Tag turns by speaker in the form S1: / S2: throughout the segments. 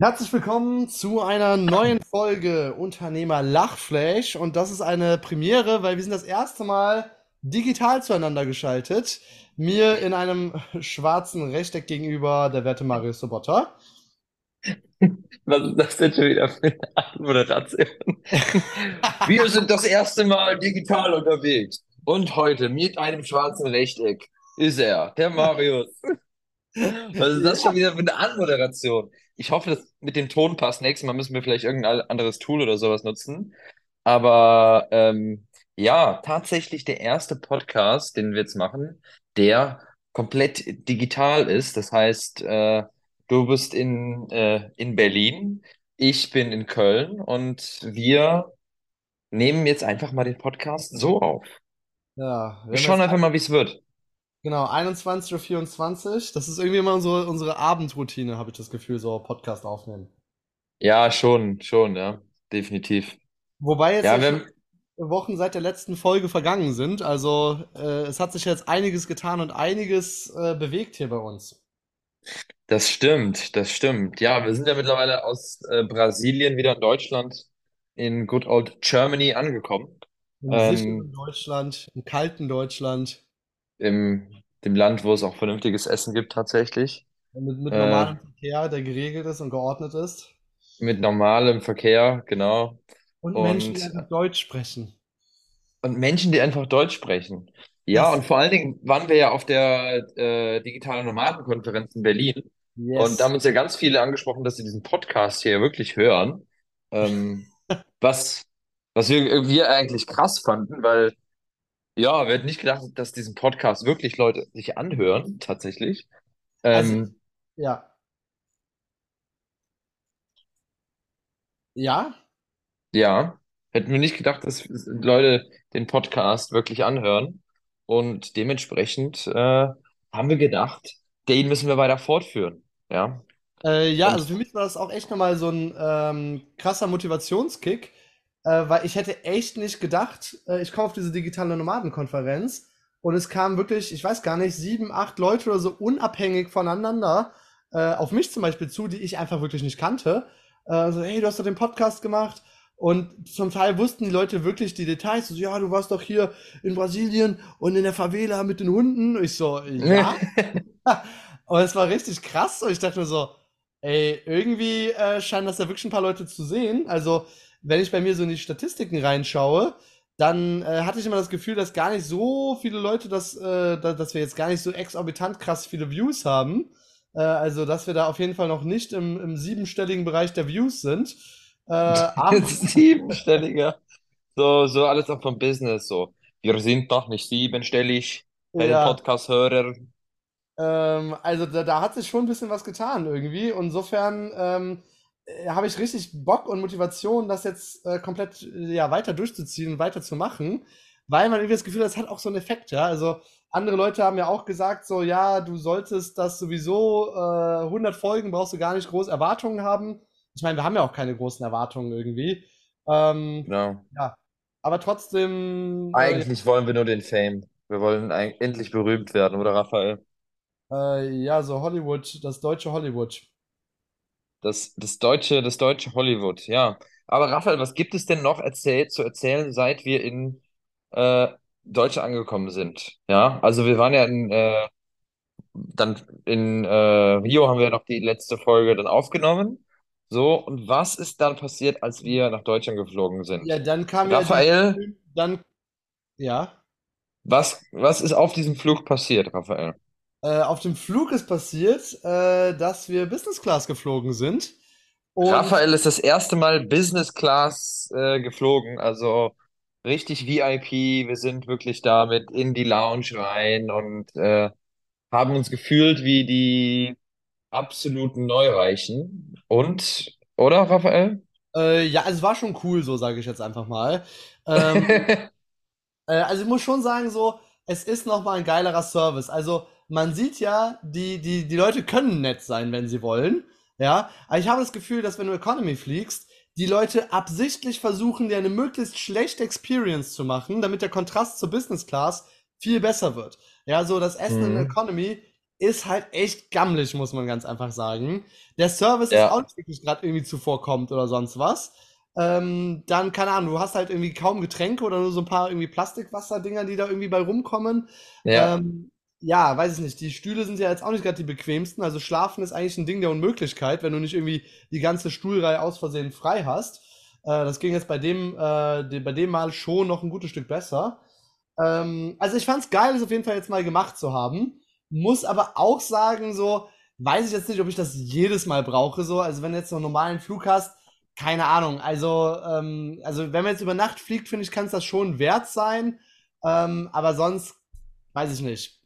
S1: Herzlich willkommen zu einer neuen Folge Unternehmer Lachflash und das ist eine Premiere, weil wir sind das erste Mal digital zueinander geschaltet. Mir in einem schwarzen Rechteck gegenüber der werte Marius Sobotta.
S2: Was ist das denn schon wieder für eine Anmoderation? Wir sind das erste Mal digital unterwegs. Und heute mit einem schwarzen Rechteck ist er, der Marius. Was ist das schon wieder für eine Anmoderation? Ich hoffe, das mit dem Ton passt. Nächstes Mal müssen wir vielleicht irgendein anderes Tool oder sowas nutzen. Aber ähm, ja, tatsächlich der erste Podcast, den wir jetzt machen, der komplett digital ist. Das heißt, äh, du bist in, äh, in Berlin, ich bin in Köln und wir nehmen jetzt einfach mal den Podcast so auf.
S1: Ja, wir
S2: schauen einfach mal, wie es wird.
S1: Genau 21.24 Uhr. vierundzwanzig. Das ist irgendwie immer unsere, unsere Abendroutine, habe ich das Gefühl, so Podcast aufnehmen.
S2: Ja, schon, schon, ja, definitiv.
S1: Wobei jetzt
S2: Ja,
S1: ja schon
S2: haben,
S1: Wochen seit der letzten Folge vergangen sind. Also äh, es hat sich jetzt einiges getan und einiges äh, bewegt hier bei uns.
S2: das stimmt, das stimmt. Ja, wir sind ja mittlerweile aus äh, Brasilien wieder in Deutschland, in good old Germany angekommen.
S1: Im sicheren
S2: Ähm,
S1: Deutschland, im kalten Deutschland,
S2: im dem Land, wo es auch vernünftiges Essen gibt, tatsächlich.
S1: mit, mit
S2: Äh,
S1: normalem Verkehr, der geregelt ist und geordnet ist.
S2: mit normalem Verkehr, genau.
S1: Und Menschen, die
S2: Und,
S1: einfach Deutsch sprechen.
S2: und Menschen, die einfach Deutsch sprechen. Ja,
S1: Das,
S2: und vor allen Dingen waren wir ja auf der äh, digitalen Nomadenkonferenz in Berlin. Und da
S1: yes.
S2: haben uns ja ganz viele angesprochen, dass sie diesen Podcast hier wirklich hören. Ähm, was, was wir, wir eigentlich krass fanden, weil ja, wir hätten nicht gedacht, dass diesen Podcast wirklich Leute sich anhören, tatsächlich.
S1: Also,
S2: Ähm,
S1: ja. Ja,
S2: Ja, hätten wir nicht gedacht, dass Leute den Podcast wirklich anhören. Und dementsprechend äh, haben wir gedacht, den müssen wir weiter fortführen. Ja.
S1: Äh, ja, also
S2: Und
S1: für mich war das auch echt nochmal so ein ähm, krasser Motivationskick, äh, weil ich hätte echt nicht gedacht, äh, ich komme auf diese digitale Nomadenkonferenz und es kamen wirklich, ich weiß gar nicht, sieben, acht Leute oder so unabhängig voneinander äh, auf mich zum Beispiel zu, die ich einfach wirklich nicht kannte. Äh, so, hey, du hast doch den Podcast gemacht. Und zum Teil wussten die Leute wirklich die Details. So, ja, du warst doch hier in Brasilien und in der Favela mit den Hunden. Und ich so, ja. Und es war richtig krass. Und ich dachte mir so, ey, irgendwie äh, scheinen das ja wirklich ein paar Leute zu sehen. Also, wenn ich bei mir so in die Statistiken reinschaue, dann äh, hatte ich immer das Gefühl, dass gar nicht so viele Leute, das, äh, da, dass wir jetzt gar nicht so exorbitant krass viele Views haben. Äh, also, dass wir da auf jeden Fall noch nicht im, im siebenstelligen Bereich der Views sind. Äh,
S2: siebenstelliger. So, so alles auch vom Business. So, wir sind noch nicht siebenstellig bei den
S1: ja,
S2: Podcast-Hörern.
S1: Ähm, also da, da hat sich schon ein bisschen was getan irgendwie. Insofern ähm, äh, habe ich richtig Bock und Motivation, das jetzt äh, komplett äh, ja, weiter durchzuziehen und weiterzumachen, weil man irgendwie das Gefühl hat, das hat auch so einen Effekt, ja. Also andere Leute haben ja auch gesagt, so, ja, du solltest das sowieso, äh, 100 Folgen brauchst du gar nicht groß Erwartungen haben. Ich meine, wir haben ja auch keine großen Erwartungen irgendwie. Ähm,
S2: Genau.
S1: ja, aber trotzdem, äh,
S2: Eigentlich wollen wir nur den Fame. Wir wollen endlich berühmt werden, oder Raphael?
S1: äh, ja, so Hollywood, das deutsche Hollywood.
S2: Das, das deutsche, das deutsche Hollywood, ja. Aber Raphael, was gibt es denn noch erzählt, zu erzählen, seit wir in äh, Deutschland angekommen sind? Ja, also wir waren ja in, äh, dann in äh, Rio haben wir noch die letzte Folge dann aufgenommen. So, und was ist dann passiert, als wir nach Deutschland geflogen
S1: Ja,
S2: sind?
S1: dann kam ja die,
S2: Raphael,
S1: dann, ja,
S2: was, was ist auf diesem Flug passiert, Raphael?
S1: Äh, auf dem Flug ist passiert, äh, dass wir Business Class geflogen sind. Und
S2: Raphael ist das erste Mal Business Class äh, geflogen, also richtig VIP. Wir sind wirklich damit in die Lounge rein und äh, haben uns gefühlt wie die absoluten Neureichen. Und, oder, Raphael?
S1: äh, ja, es war schon cool, so sage ich jetzt einfach mal. Ähm, Äh, also ich muss schon sagen, so, es ist nochmal ein geilerer Service. Also man sieht ja, die, die, die Leute können nett sein, wenn sie wollen. Ja, aber ich habe das Gefühl, dass wenn du Economy fliegst, die Leute absichtlich versuchen, dir eine möglichst schlechte Experience zu machen, damit der Kontrast zur Business Class viel besser wird. Ja, so das Essen in
S2: Mhm.
S1: Economy ist halt echt gammelig, muss man ganz einfach sagen. Der Service ist auch
S2: Ja,
S1: nicht wirklich gerade irgendwie zuvorkommt oder sonst was. Ähm, dann, keine Ahnung, du hast halt irgendwie kaum Getränke oder nur so ein paar irgendwie Plastikwasserdinger, die da irgendwie bei rumkommen.
S2: ja,
S1: Ähm, ja, weiß ich nicht. Die Stühle sind ja jetzt auch nicht gerade die bequemsten. Also schlafen ist eigentlich ein Ding der Unmöglichkeit, wenn du nicht irgendwie die ganze Stuhlreihe aus Versehen frei hast. Äh, das ging jetzt bei dem, äh, bei dem Mal schon noch ein gutes Stück besser. Ähm, also ich fand's geil, es auf jeden Fall jetzt mal gemacht zu haben. Muss aber auch sagen, so, weiß ich jetzt nicht, ob ich das jedes Mal brauche, so. Also wenn du jetzt noch einen normalen Flug hast, keine Ahnung. Also, ähm, also wenn man jetzt über Nacht fliegt, finde ich, kann es das schon wert sein. Ähm, aber sonst, weiß ich nicht.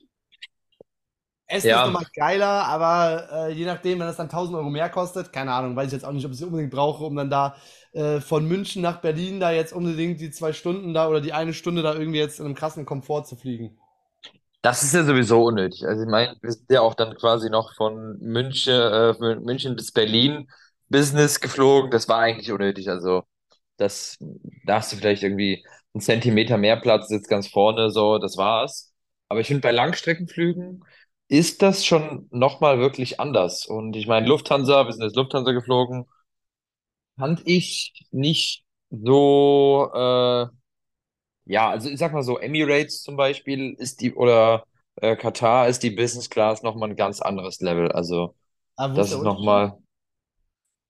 S1: Essen ist
S2: ja.
S1: nochmal geiler, aber äh, je nachdem, wenn das dann 1000 Euro mehr kostet, keine Ahnung, weiß ich jetzt auch nicht, ob ich es unbedingt brauche, um dann da äh, von München nach Berlin da jetzt unbedingt die zwei Stunden da oder die eine Stunde da irgendwie jetzt in einem krassen Komfort zu fliegen.
S2: Das ist ja sowieso unnötig. Also ich meine, wir sind ja auch dann quasi noch von München, äh, München bis Berlin Business geflogen. Das war eigentlich unnötig. Also das, da hast du vielleicht irgendwie einen Zentimeter mehr Platz, sitzt ganz vorne, so, das war's. Aber ich finde, bei Langstreckenflügen ist das schon nochmal wirklich anders. Und ich meine, Lufthansa, wir sind jetzt Lufthansa geflogen, fand ich nicht so, äh, ja, also ich sag mal so, Emirates zum Beispiel ist die, oder äh, Katar ist die Business Class nochmal ein ganz anderes Level. Also
S1: Aber ist
S2: das ist nochmal,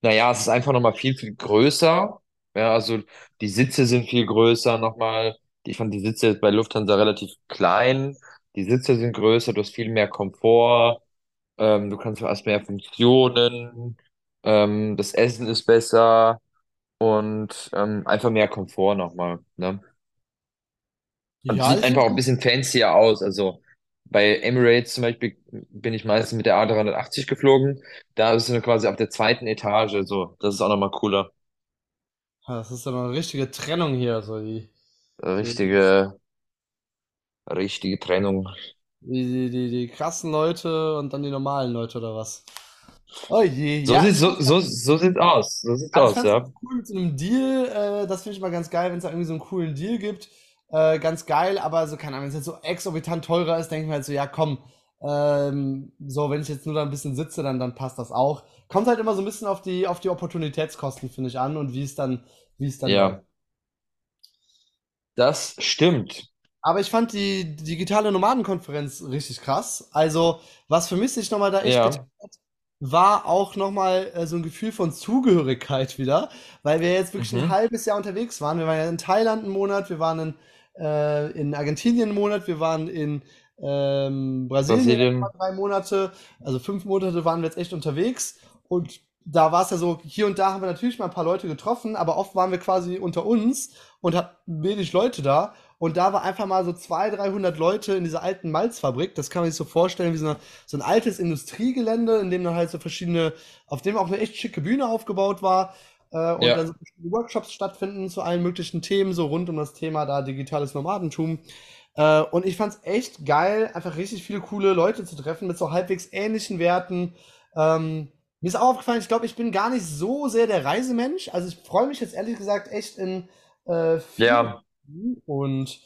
S2: naja, es ist einfach nochmal viel, viel größer. Ja, also die Sitze sind viel größer nochmal. Ich fand die Sitze bei Lufthansa relativ klein. Die Sitze sind größer, du hast viel mehr Komfort, ähm, du kannst hast mehr Funktionen, ähm, das Essen ist besser und ähm, einfach mehr Komfort nochmal, ne? Und
S1: Ja,
S2: sieht einfach auch ein bisschen fancier aus. Also bei Emirates zum Beispiel bin ich meistens mit der A380 geflogen. Da ist es quasi auf der zweiten Etage. So, das ist auch nochmal cooler.
S1: das ist so eine richtige Trennung hier, so die,
S2: Richtige, richtige Trennung.
S1: die, die, die, die krassen Leute und dann die normalen Leute oder was? Oh je,
S2: So
S1: ja,
S2: sieht so, so, so sieht's aus. So sieht's
S1: ich
S2: aus, ja.
S1: cool mit so einem Deal, äh, das finde ich mal ganz geil, wenn es da irgendwie so einen coolen Deal gibt. Äh, ganz geil, aber so, keine Ahnung, wenn es jetzt so exorbitant teurer ist, denke ich mir halt so, ja komm, ähm, so, wenn ich jetzt nur da ein bisschen sitze, dann, dann passt das auch. Kommt halt immer so ein bisschen auf die, auf die Opportunitätskosten, finde ich, an und wie es dann, wie es dann.
S2: Ja, das stimmt.
S1: Aber ich fand die digitale Nomadenkonferenz richtig krass. Also, was für mich sich nochmal da echt getan
S2: Ja.
S1: hat, war auch nochmal äh, so ein Gefühl von Zugehörigkeit wieder, weil wir jetzt wirklich ein
S2: Mhm.
S1: halbes Jahr unterwegs waren. Wir waren ja in Thailand einen Monat, wir waren in, äh, in Argentinien einen Monat, wir waren in ähm, Brasilien
S2: Brasilien.
S1: drei Monate, also fünf Monate waren wir jetzt echt unterwegs. Und da war es ja so, hier und da haben wir natürlich mal ein paar Leute getroffen, aber oft waren wir quasi unter uns und hatten wenig Leute da. Und da war einfach mal so 200, 300 Leute in dieser alten Malzfabrik. Das kann man sich so vorstellen wie so, eine, so ein altes Industriegelände, in dem dann halt so verschiedene, auf dem auch eine echt schicke Bühne aufgebaut war. Äh, und dann
S2: Ja.
S1: so verschiedene Workshops stattfinden zu allen möglichen Themen, so rund um das Thema da digitales Nomadentum. Äh, und ich fand's echt geil, einfach richtig viele coole Leute zu treffen mit so halbwegs ähnlichen Werten. Ähm, mir ist auch aufgefallen, ich glaube, ich bin gar nicht so sehr der Reisemensch. Also ich freue mich jetzt ehrlich gesagt echt in äh, vier
S2: Ja.
S1: Und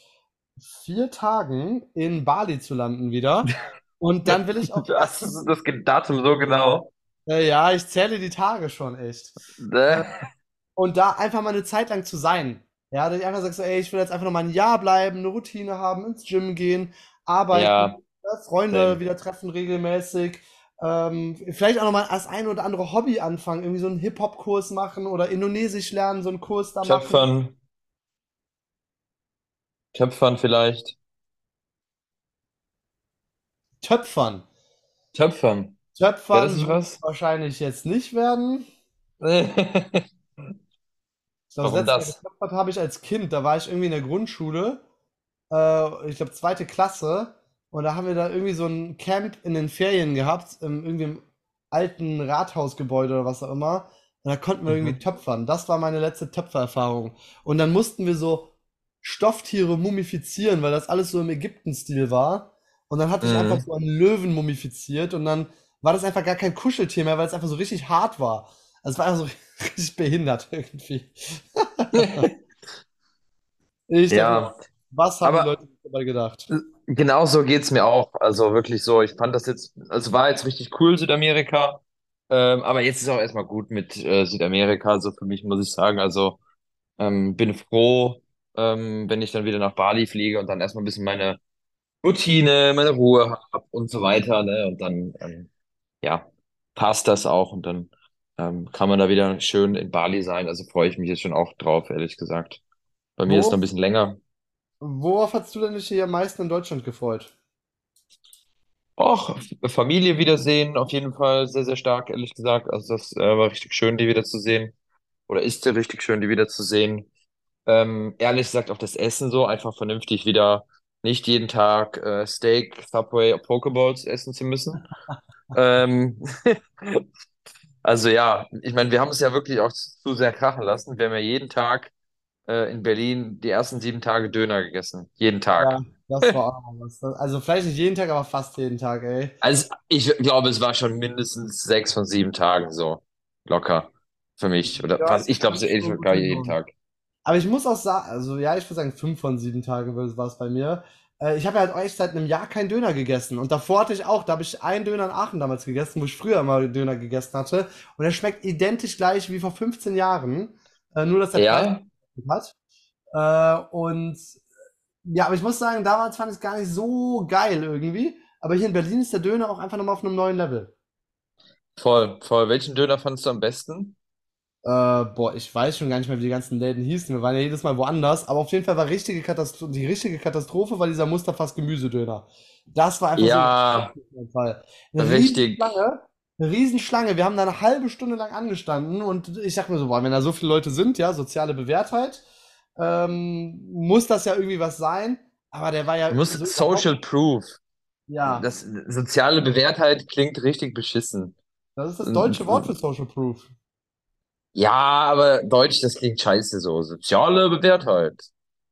S1: vier Tagen in Bali zu landen wieder. Und dann will ich auch
S2: Das das Datum so genau.
S1: äh, ja, ich zähle die Tage schon echt. Äh, und da einfach mal eine Zeit lang zu sein. Ja, dass ich einfach sage so, ey, ich will jetzt einfach noch mal ein Jahr bleiben, eine Routine haben, ins Gym gehen, arbeiten,
S2: Ja,
S1: äh, Freunde
S2: same.
S1: wieder treffen regelmäßig. Ähm, vielleicht auch noch mal das ein oder andere Hobby anfangen, irgendwie so einen Hip-Hop-Kurs machen oder Indonesisch lernen, so einen Kurs da machen.
S2: Töpfern, vielleicht.
S1: Töpfern.
S2: Töpfern. Das
S1: Töpfern
S2: nicht
S1: wird
S2: was?
S1: wahrscheinlich jetzt nicht werden. Ich glaube, das
S2: Warum
S1: letzte Mal
S2: das?
S1: getöpfert habe ich als Kind. Da war ich irgendwie in der Grundschule. Äh, ich glaube, zweite Klasse. Und da haben wir da irgendwie so ein Camp in den Ferien gehabt, im, irgendwie im alten Rathausgebäude oder was auch immer. Und da konnten wir irgendwie
S2: Mhm.
S1: töpfern. Das war meine letzte Töpfererfahrung. Und dann mussten wir so Stofftiere mumifizieren, weil das alles so im Ägypten-Stil war. Und dann hatte ich einfach
S2: Mhm.
S1: so einen Löwen mumifiziert und dann war das einfach gar kein Kuscheltier mehr, weil es einfach so richtig hart war. Also es war einfach so richtig behindert irgendwie. Ich dachte
S2: Ja,
S1: was haben die
S2: aber
S1: Leute dabei gedacht.
S2: Genau so geht's mir auch. Also wirklich so, ich fand das jetzt, also war jetzt richtig cool, Südamerika. Ähm, aber jetzt ist auch erstmal gut mit äh, Südamerika, so für mich muss ich sagen. Also ähm, bin froh, ähm, wenn ich dann wieder nach Bali fliege und dann erstmal ein bisschen meine Routine, meine Ruhe habe und so weiter, ne? Und dann, ähm, ja, passt das auch und dann ähm, kann man da wieder schön in Bali sein. Also freue ich mich jetzt schon auch drauf, ehrlich gesagt. Bei mir ist noch ein
S1: Worauf,
S2: bisschen länger.
S1: worauf hast du denn dich hier am meisten in Deutschland gefreut?
S2: Och, Familie wiedersehen, auf jeden Fall sehr, sehr stark, ehrlich gesagt. Also das äh, war richtig schön, die wiederzusehen. Oder ist ja richtig schön, die wiederzusehen. Ähm, ehrlich gesagt auch das Essen so, einfach vernünftig wieder nicht jeden Tag äh, Steak, Subway, Pokeballs essen zu müssen. Ähm, also ja, ich meine, wir haben es ja wirklich auch zu sehr krachen lassen. Wir haben ja jeden Tag äh, in Berlin die ersten sieben Tage Döner gegessen. Jeden Tag.
S1: Ja, das war auch was. Also vielleicht nicht jeden Tag, aber fast jeden Tag, ey.
S2: Also ich glaube, es war schon mindestens sechs von sieben Tagen so locker für mich. Oder
S1: Ja,
S2: fast, ich glaube, so
S1: ich
S2: ähnlich sogar jeden. Tag.
S1: Aber ich muss auch sagen, also ja, ich würde sagen, fünf von sieben Tagen war es bei mir. Äh, ich habe ja halt echt seit einem Jahr keinen Döner gegessen. Und davor hatte ich auch, da habe ich einen Döner in Aachen damals gegessen, wo ich früher immer Döner gegessen hatte. Und der schmeckt identisch gleich wie vor 15 Jahren. Äh, nur, dass Preis
S2: Ja,
S1: hat. Äh, und ja, aber ich muss sagen, damals fand ich es gar nicht so geil irgendwie. Aber hier in Berlin ist der Döner auch einfach nochmal auf einem neuen Level.
S2: voll, voll. Welchen Döner fandest du am besten?
S1: Äh, boah, ich weiß schon gar nicht mehr, wie die ganzen Läden hießen. Wir waren ja jedes Mal woanders. Aber auf jeden Fall war richtige Katastro die richtige Katastrophe war dieser Mustafas Gemüsedöner. Das war einfach so ein
S2: Ja.
S1: Eine
S2: richtig.
S1: Riesenschlange, eine Riesenschlange. Wir haben da eine halbe Stunde lang angestanden und ich dachte mir so, boah, wenn da so viele Leute sind, ja, soziale Bewährtheit, ähm, muss das ja irgendwie was sein. Aber der war ja
S2: Du musst
S1: so
S2: Social Proof.
S1: ja,
S2: Das soziale Bewährtheit klingt richtig beschissen.
S1: das ist das deutsche Wort für Social Proof.
S2: Ja, aber Deutsch, das klingt scheiße so. Soziale Bewährtheit.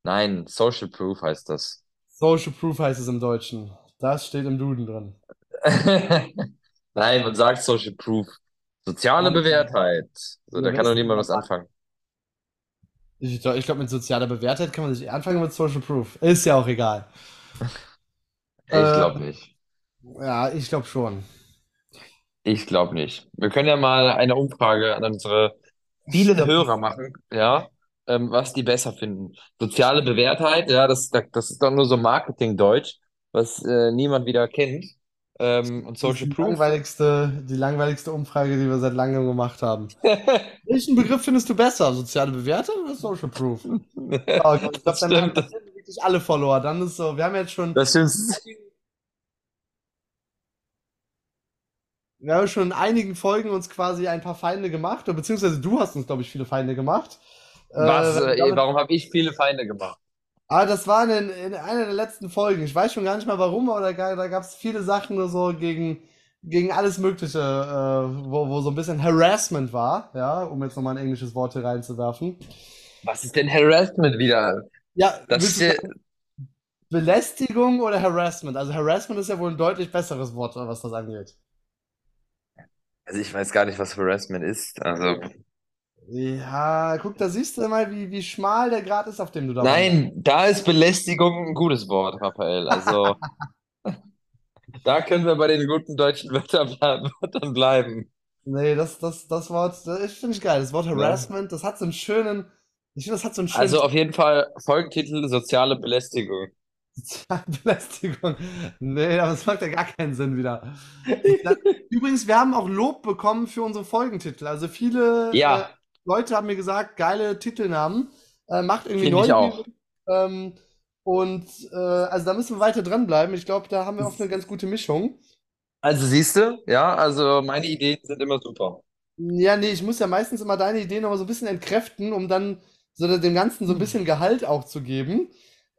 S2: Nein, Social Proof heißt das.
S1: Social Proof heißt es im Deutschen. Das steht im Duden drin.
S2: Nein, man sagt Social Proof. Soziale. Bewährtheit. So, da kann doch niemand
S1: was
S2: anfangen.
S1: Ich, ich glaube, mit sozialer Bewährtheit kann man sich anfangen mit Social Proof. Ist ja auch egal.
S2: Ich
S1: Äh,
S2: glaube nicht.
S1: ja, ich glaube schon.
S2: Ich glaube nicht. Wir können ja mal eine Umfrage an unsere vielen
S1: Stimmt.
S2: Hörer machen, ja, ähm, was die besser finden. Soziale Bewährtheit, ja, das, das ist doch nur so Marketingdeutsch, was äh, niemand wieder kennt. Ähm, und
S1: ist
S2: Social
S1: die
S2: Proof.
S1: langweiligste, die langweiligste Umfrage, die wir seit langem gemacht haben. Welchen Begriff findest du besser? Soziale Bewährtheit oder Social Proof? Oh ich glaube,
S2: Das
S1: dann haben wirklich alle verloren. Dann ist so, wir haben jetzt schon,
S2: Das stimmt.
S1: Wir haben schon in einigen Folgen uns quasi ein paar Feinde gemacht, beziehungsweise du hast uns, glaube ich, viele Feinde gemacht. Äh,
S2: Was, äh,
S1: damit
S2: warum habe ich viele Feinde gemacht?
S1: Ah, das war in, in einer der letzten Folgen. Ich weiß schon gar nicht mal warum, aber da, da gab es viele Sachen nur so gegen, gegen alles Mögliche, äh, wo, wo so ein bisschen Harassment war, ja, um jetzt nochmal ein englisches Wort hier reinzuwerfen.
S2: Was ist denn Harassment wieder?
S1: Ja,
S2: Das ist ja,
S1: Belästigung oder Harassment? Also Harassment ist ja wohl ein deutlich besseres Wort, was das angeht.
S2: Also ich weiß gar nicht, was Harassment ist. Also,
S1: Ja, guck, da siehst du mal, wie, wie schmal der Grat ist, auf dem du da wanderst.
S2: nein, da ist Belästigung ein gutes Wort, Raphael. Also, da können wir bei den guten deutschen Wörtern ble- Wörtern bleiben.
S1: Nee, das, das, das Wort, das finde ich geil. Das Wort? Harassment, das hat so einen schönen, ich finde, das hat so einen schönen
S2: Also auf jeden Fall Folgentitel soziale Belästigung.
S1: Belästigung. Nee, aber das macht ja gar keinen Sinn wieder. Übrigens, wir haben auch Lob bekommen für unsere Folgentitel. Also viele äh,
S2: Ja,
S1: Leute haben mir gesagt, geile Titelnamen. Äh, macht irgendwie
S2: finde ich auch.
S1: neugierig. Ähm, und äh, also da müssen wir weiter dranbleiben. Ich glaube, da haben wir oft eine ganz gute Mischung.
S2: Also siehst du, ja, also meine Ideen sind immer super.
S1: Ja, nee, ich muss ja meistens immer deine Ideen noch mal so ein bisschen entkräften, um dann so dem Ganzen so ein bisschen Gehalt auch zu geben.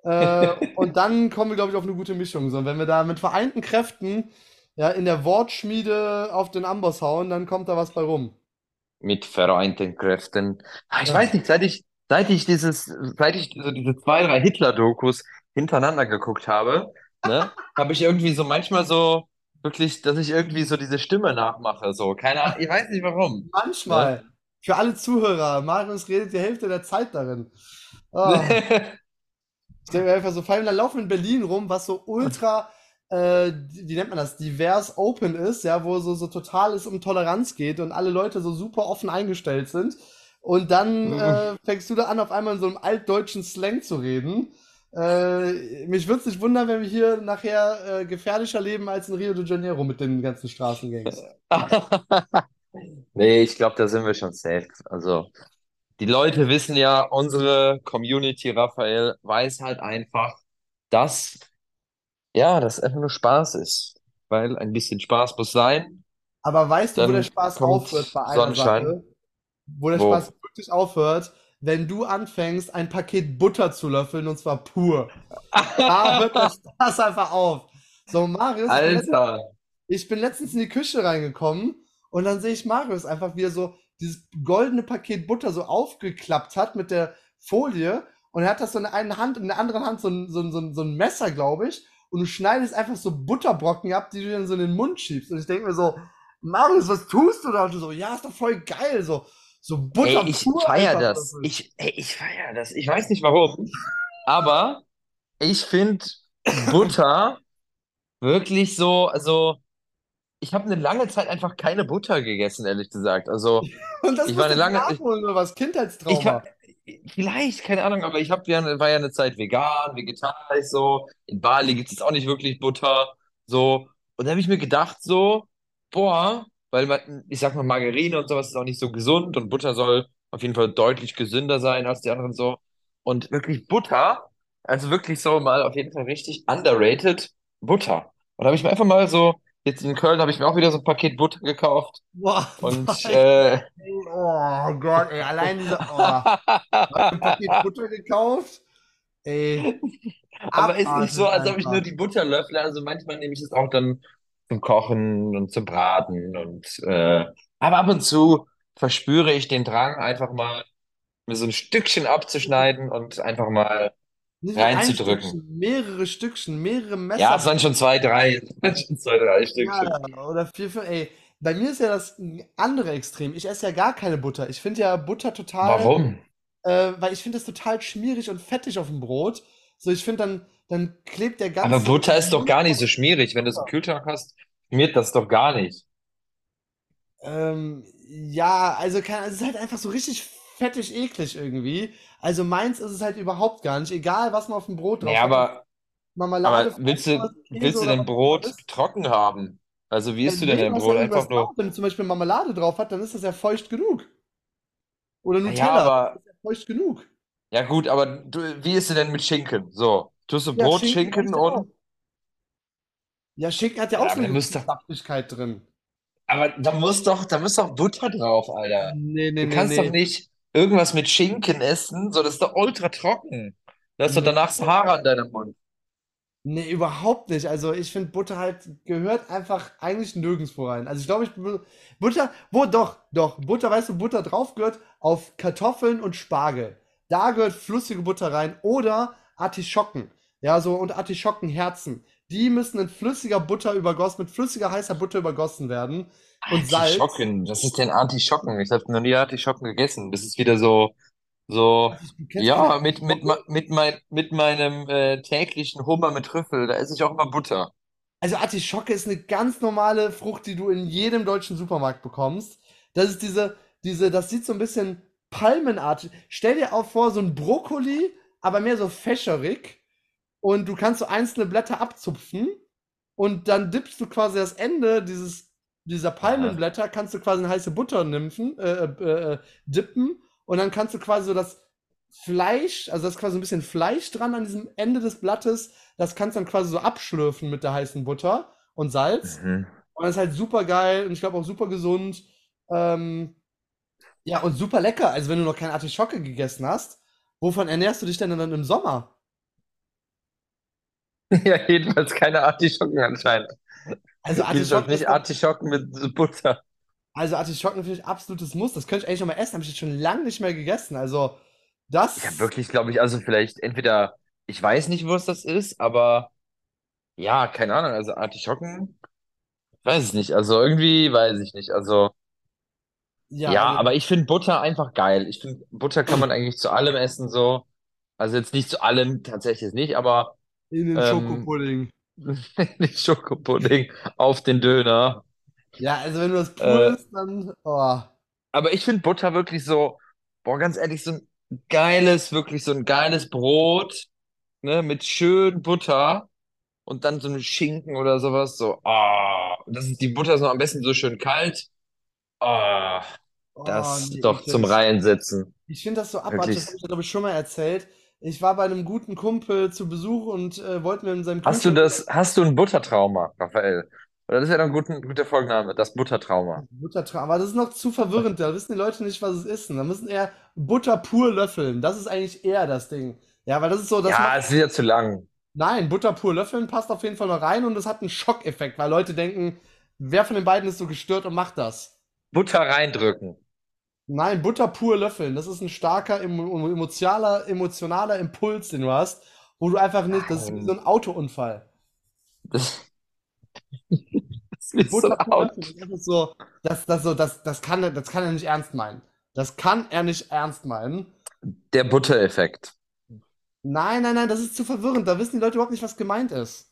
S1: Äh, und dann kommen wir, glaube ich, auf eine gute Mischung. So, wenn wir da mit vereinten Kräften ja, in der Wortschmiede auf den Amboss hauen, dann kommt da was bei rum.
S2: Mit vereinten Kräften. Ah, Ich
S1: Ja.
S2: weiß nicht, seit ich, seit ich dieses, seit ich so diese zwei, drei Hitler-Dokus hintereinander geguckt habe, ne, habe ich irgendwie so manchmal so wirklich, dass ich irgendwie so diese Stimme nachmache, so. Keine Ahnung, ich weiß nicht warum, ne?
S1: Manchmal, für alle Zuhörer, Marius redet die Hälfte der Zeit darin. Ah, Ich denke mir einfach so, vor allem da laufen wir in Berlin rum, was so ultra, äh, wie nennt man das, divers open ist, ja, wo so, so total es um Toleranz geht und alle Leute so super offen eingestellt sind. Und dann äh, fängst du da an, auf einmal in so einem altdeutschen Slang zu reden. Äh, mich würde es nicht wundern, wenn wir hier nachher äh, gefährlicher leben als in Rio de Janeiro mit den ganzen Straßengangs.
S2: Nee, ich glaube, da sind wir schon safe. Also, die Leute wissen ja, unsere Community, Raphael, weiß halt einfach, dass, ja, das einfach nur Spaß ist. Weil ein bisschen Spaß muss sein.
S1: Aber weißt du, wo der Spaß aufhört bei einer
S2: Sonnenschein.
S1: Sache? Wo der
S2: Wo?
S1: Spaß wirklich aufhört, wenn du anfängst, ein Paket Butter zu löffeln und zwar pur. Da hört der Spaß einfach auf. So, Marius, ich bin letztens,
S2: Alter.
S1: ich bin letztens in die Küche reingekommen und dann sehe ich Marius einfach, wie er so dieses goldene Paket Butter so aufgeklappt hat mit der Folie und er hat das so in der einen Hand und in der anderen Hand so ein, so ein, so ein, so ein Messer, glaube ich, und du schneidest einfach so Butterbrocken ab, die du dann so in den Mund schiebst. Und ich denke mir so, Marius, was tust du da? Und du so, ja, ist doch voll geil, so, so
S2: Ey,
S1: Butter
S2: ich
S1: pur
S2: feier das.
S1: löffeln.
S2: Ich, ey, ich feier das. Ich weiß nicht warum, aber ich finde Butter wirklich so, also ich habe eine lange Zeit einfach keine Butter gegessen, ehrlich gesagt. Also
S1: Und das
S2: ich war eine lange, ich,
S1: oder was?
S2: ich
S1: Kindheitstrauma.
S2: hab, vielleicht, keine Ahnung, aber ich hab ja, war ja eine Zeit vegan, vegetarisch so. In Bali gibt es jetzt auch nicht wirklich Butter, so. Und da habe ich mir gedacht, so, boah, weil man, ich sag mal, Margarine und sowas ist auch nicht so gesund und Butter soll auf jeden Fall deutlich gesünder sein als die anderen so. Und wirklich Butter, also wirklich so mal auf jeden Fall richtig underrated Butter. Und da habe ich mir einfach mal so, jetzt in Köln habe ich mir auch wieder so ein Paket Butter gekauft
S1: Boah,
S2: und äh,
S1: oh Gott, ey, allein diese, oh, ein Paket Butter gekauft? Ey,
S2: Aber ist nicht so, als ob ich nur die Butter löffle. Also manchmal nehme ich es auch dann zum Kochen und zum Braten und äh, aber ab und zu verspüre ich den Drang, einfach mal mir so ein Stückchen abzuschneiden und einfach mal reinzudrücken.
S1: Mehrere Stückchen, mehrere
S2: Ja, es waren
S1: Messer.
S2: schon zwei, drei, schon zwei, drei
S1: Ja,
S2: Stückchen.
S1: oder vier, fünf, ey. Bei mir ist ja das andere Extrem. Ich esse ja gar keine Butter. Ich finde ja Butter total,
S2: Warum?
S1: äh, weil ich finde das total schmierig und fettig auf dem Brot. So, ich finde dann, dann klebt der
S2: Aber
S1: ganze
S2: Butter ist doch gar nicht so schmierig. Wenn du es im. Kühlschrank hast, schmiert das doch gar nicht.
S1: Ähm, ja, also kann, es ist halt einfach so richtig fettig eklig irgendwie. Also meins ist es halt überhaupt gar nicht. Egal, was man auf dem Brot drauf hat, ob
S2: aber,
S1: Marmelade,
S2: aber willst du, willst du
S1: immer
S2: Brot trocken haben? Also wie
S1: Ja,
S2: isst du denn dein Brot? Einfach nur.
S1: wenn zum Beispiel Marmelade drauf hat, dann ist das ja feucht genug. Oder Nutella, das
S2: aber
S1: ist ja feucht genug.
S2: Ja gut, aber du, wie ist es denn mit Schinken? So, tust du
S1: Ja,
S2: Brot,
S1: Schinken
S2: Schinken
S1: du
S2: und
S1: Ja, Schinken hat ja auch
S2: ja,
S1: so eine
S2: doch,
S1: Saftigkeit drin.
S2: aber da muss doch, da muss doch Butter drauf, Alter.
S1: Nee, nee,
S2: Du
S1: nee,
S2: kannst doch
S1: nee.
S2: nicht irgendwas mit Schinken essen, so das ist doch ultra trocken. Da hast du danach Sahara in deinem Mund.
S1: nee, überhaupt nicht. Also ich finde Butter halt gehört einfach eigentlich nirgendwo rein. Also ich glaube, ich Butter, wo doch, doch, Butter, weißt du, Butter drauf gehört auf Kartoffeln und Spargel. Da gehört flüssige Butter rein oder Artischocken. Ja, so und Artischockenherzen. Die müssen in flüssiger Butter übergossen, mit flüssiger heißer Butter übergossen werden und Salz.
S2: Artischocken, was ist denn Artischocken? Ich habe noch nie Artischocken gegessen. Das ist wieder so, so, ja, mit, mit, mit, mein, mit meinem äh, täglichen Hummer mit Trüffel, da esse ich auch immer Butter.
S1: Also Artischocke ist eine ganz normale Frucht, die du in jedem deutschen Supermarkt bekommst. Das ist diese, diese, das sieht so ein bisschen palmenartig. Stell dir auch vor, so ein Brokkoli, aber mehr so fächerig. Und du kannst so einzelne Blätter abzupfen und dann dippst du quasi das Ende dieses, dieser
S2: Aha.
S1: Palmenblätter, kannst du quasi in heiße Butter nimpfen, äh, äh, äh, dippen und dann kannst du quasi so das Fleisch, also das ist quasi ein bisschen Fleisch dran an diesem Ende des Blattes, das kannst du dann quasi so abschlürfen mit der heißen Butter und Salz.
S2: Mhm.
S1: Und das ist halt super geil und ich glaube auch super gesund. Ähm, ja, und super lecker. Also wenn du noch keine Artischocke gegessen hast, wovon ernährst du dich denn dann im Sommer?
S2: Ja, jedenfalls keine Artischocken anscheinend.
S1: Also Artischocken
S2: nicht Artischocken mit Butter.
S1: also Artischocken finde ich absolutes Muss. Das könnte ich eigentlich noch mal essen, habe ich jetzt schon lange nicht mehr gegessen. Also das,
S2: wirklich, glaube ich, also vielleicht entweder, ich weiß nicht, was das ist, aber ja, keine Ahnung, also Artischocken, weiß ich nicht. Also irgendwie weiß ich nicht. Also
S1: ja,
S2: ja,
S1: also
S2: aber ich finde Butter einfach geil. Ich finde, Butter kann man eigentlich zu allem essen so. Also jetzt nicht zu allem, tatsächlich nicht, aber
S1: In den
S2: ähm,
S1: Schokopudding.
S2: nicht Schokopudding auf den Döner.
S1: Ja, also wenn du das pur
S2: Äh,
S1: dann, oh.
S2: aber ich finde Butter wirklich so, boah, ganz ehrlich, so ein geiles, wirklich so ein geiles Brot, ne, mit schön Butter und dann so ein Schinken oder sowas, so, ah, und das ist, die Butter ist noch am besten so schön kalt. Ah,
S1: Oh,
S2: das
S1: nee,
S2: ist doch zum. Reinsetzen.
S1: Ich finde das so abartig, das habe ich glaube ich, schon mal erzählt. Ich war bei einem guten Kumpel zu Besuch und äh, wollte mir in seinem
S2: Hast du
S1: Kühlschrank
S2: das, hast du ein Buttertrauma, Raphael? Oder das wäre doch ein guter, guter Folgenname, das Buttertrauma.
S1: Butter tra- aber das ist noch zu verwirrend, da wissen die Leute nicht, was es ist. Und da müssen eher Butter pur löffeln. Das ist eigentlich eher das Ding. Ja, weil das ist so, das
S2: Ja, es ist ja zu lang.
S1: Nein, Butter pur löffeln passt auf jeden Fall noch rein und es hat einen Schockeffekt, weil Leute denken, wer von den beiden ist so gestört und macht das?
S2: Butter reindrücken.
S1: Nein, Butter pur löffeln. Das ist ein starker emo emotionaler, emotionaler Impuls, den du hast, wo du einfach nicht, das ist wie so ein Autounfall.
S2: Das, das ist so laut.
S1: löffeln, das ist so, das, das so, das, das kann, er- das kann er nicht ernst meinen. Das kann er nicht ernst meinen.
S2: Der Buttereffekt.
S1: Nein, nein, nein, das ist zu verwirrend. Da wissen die Leute überhaupt nicht, was gemeint ist.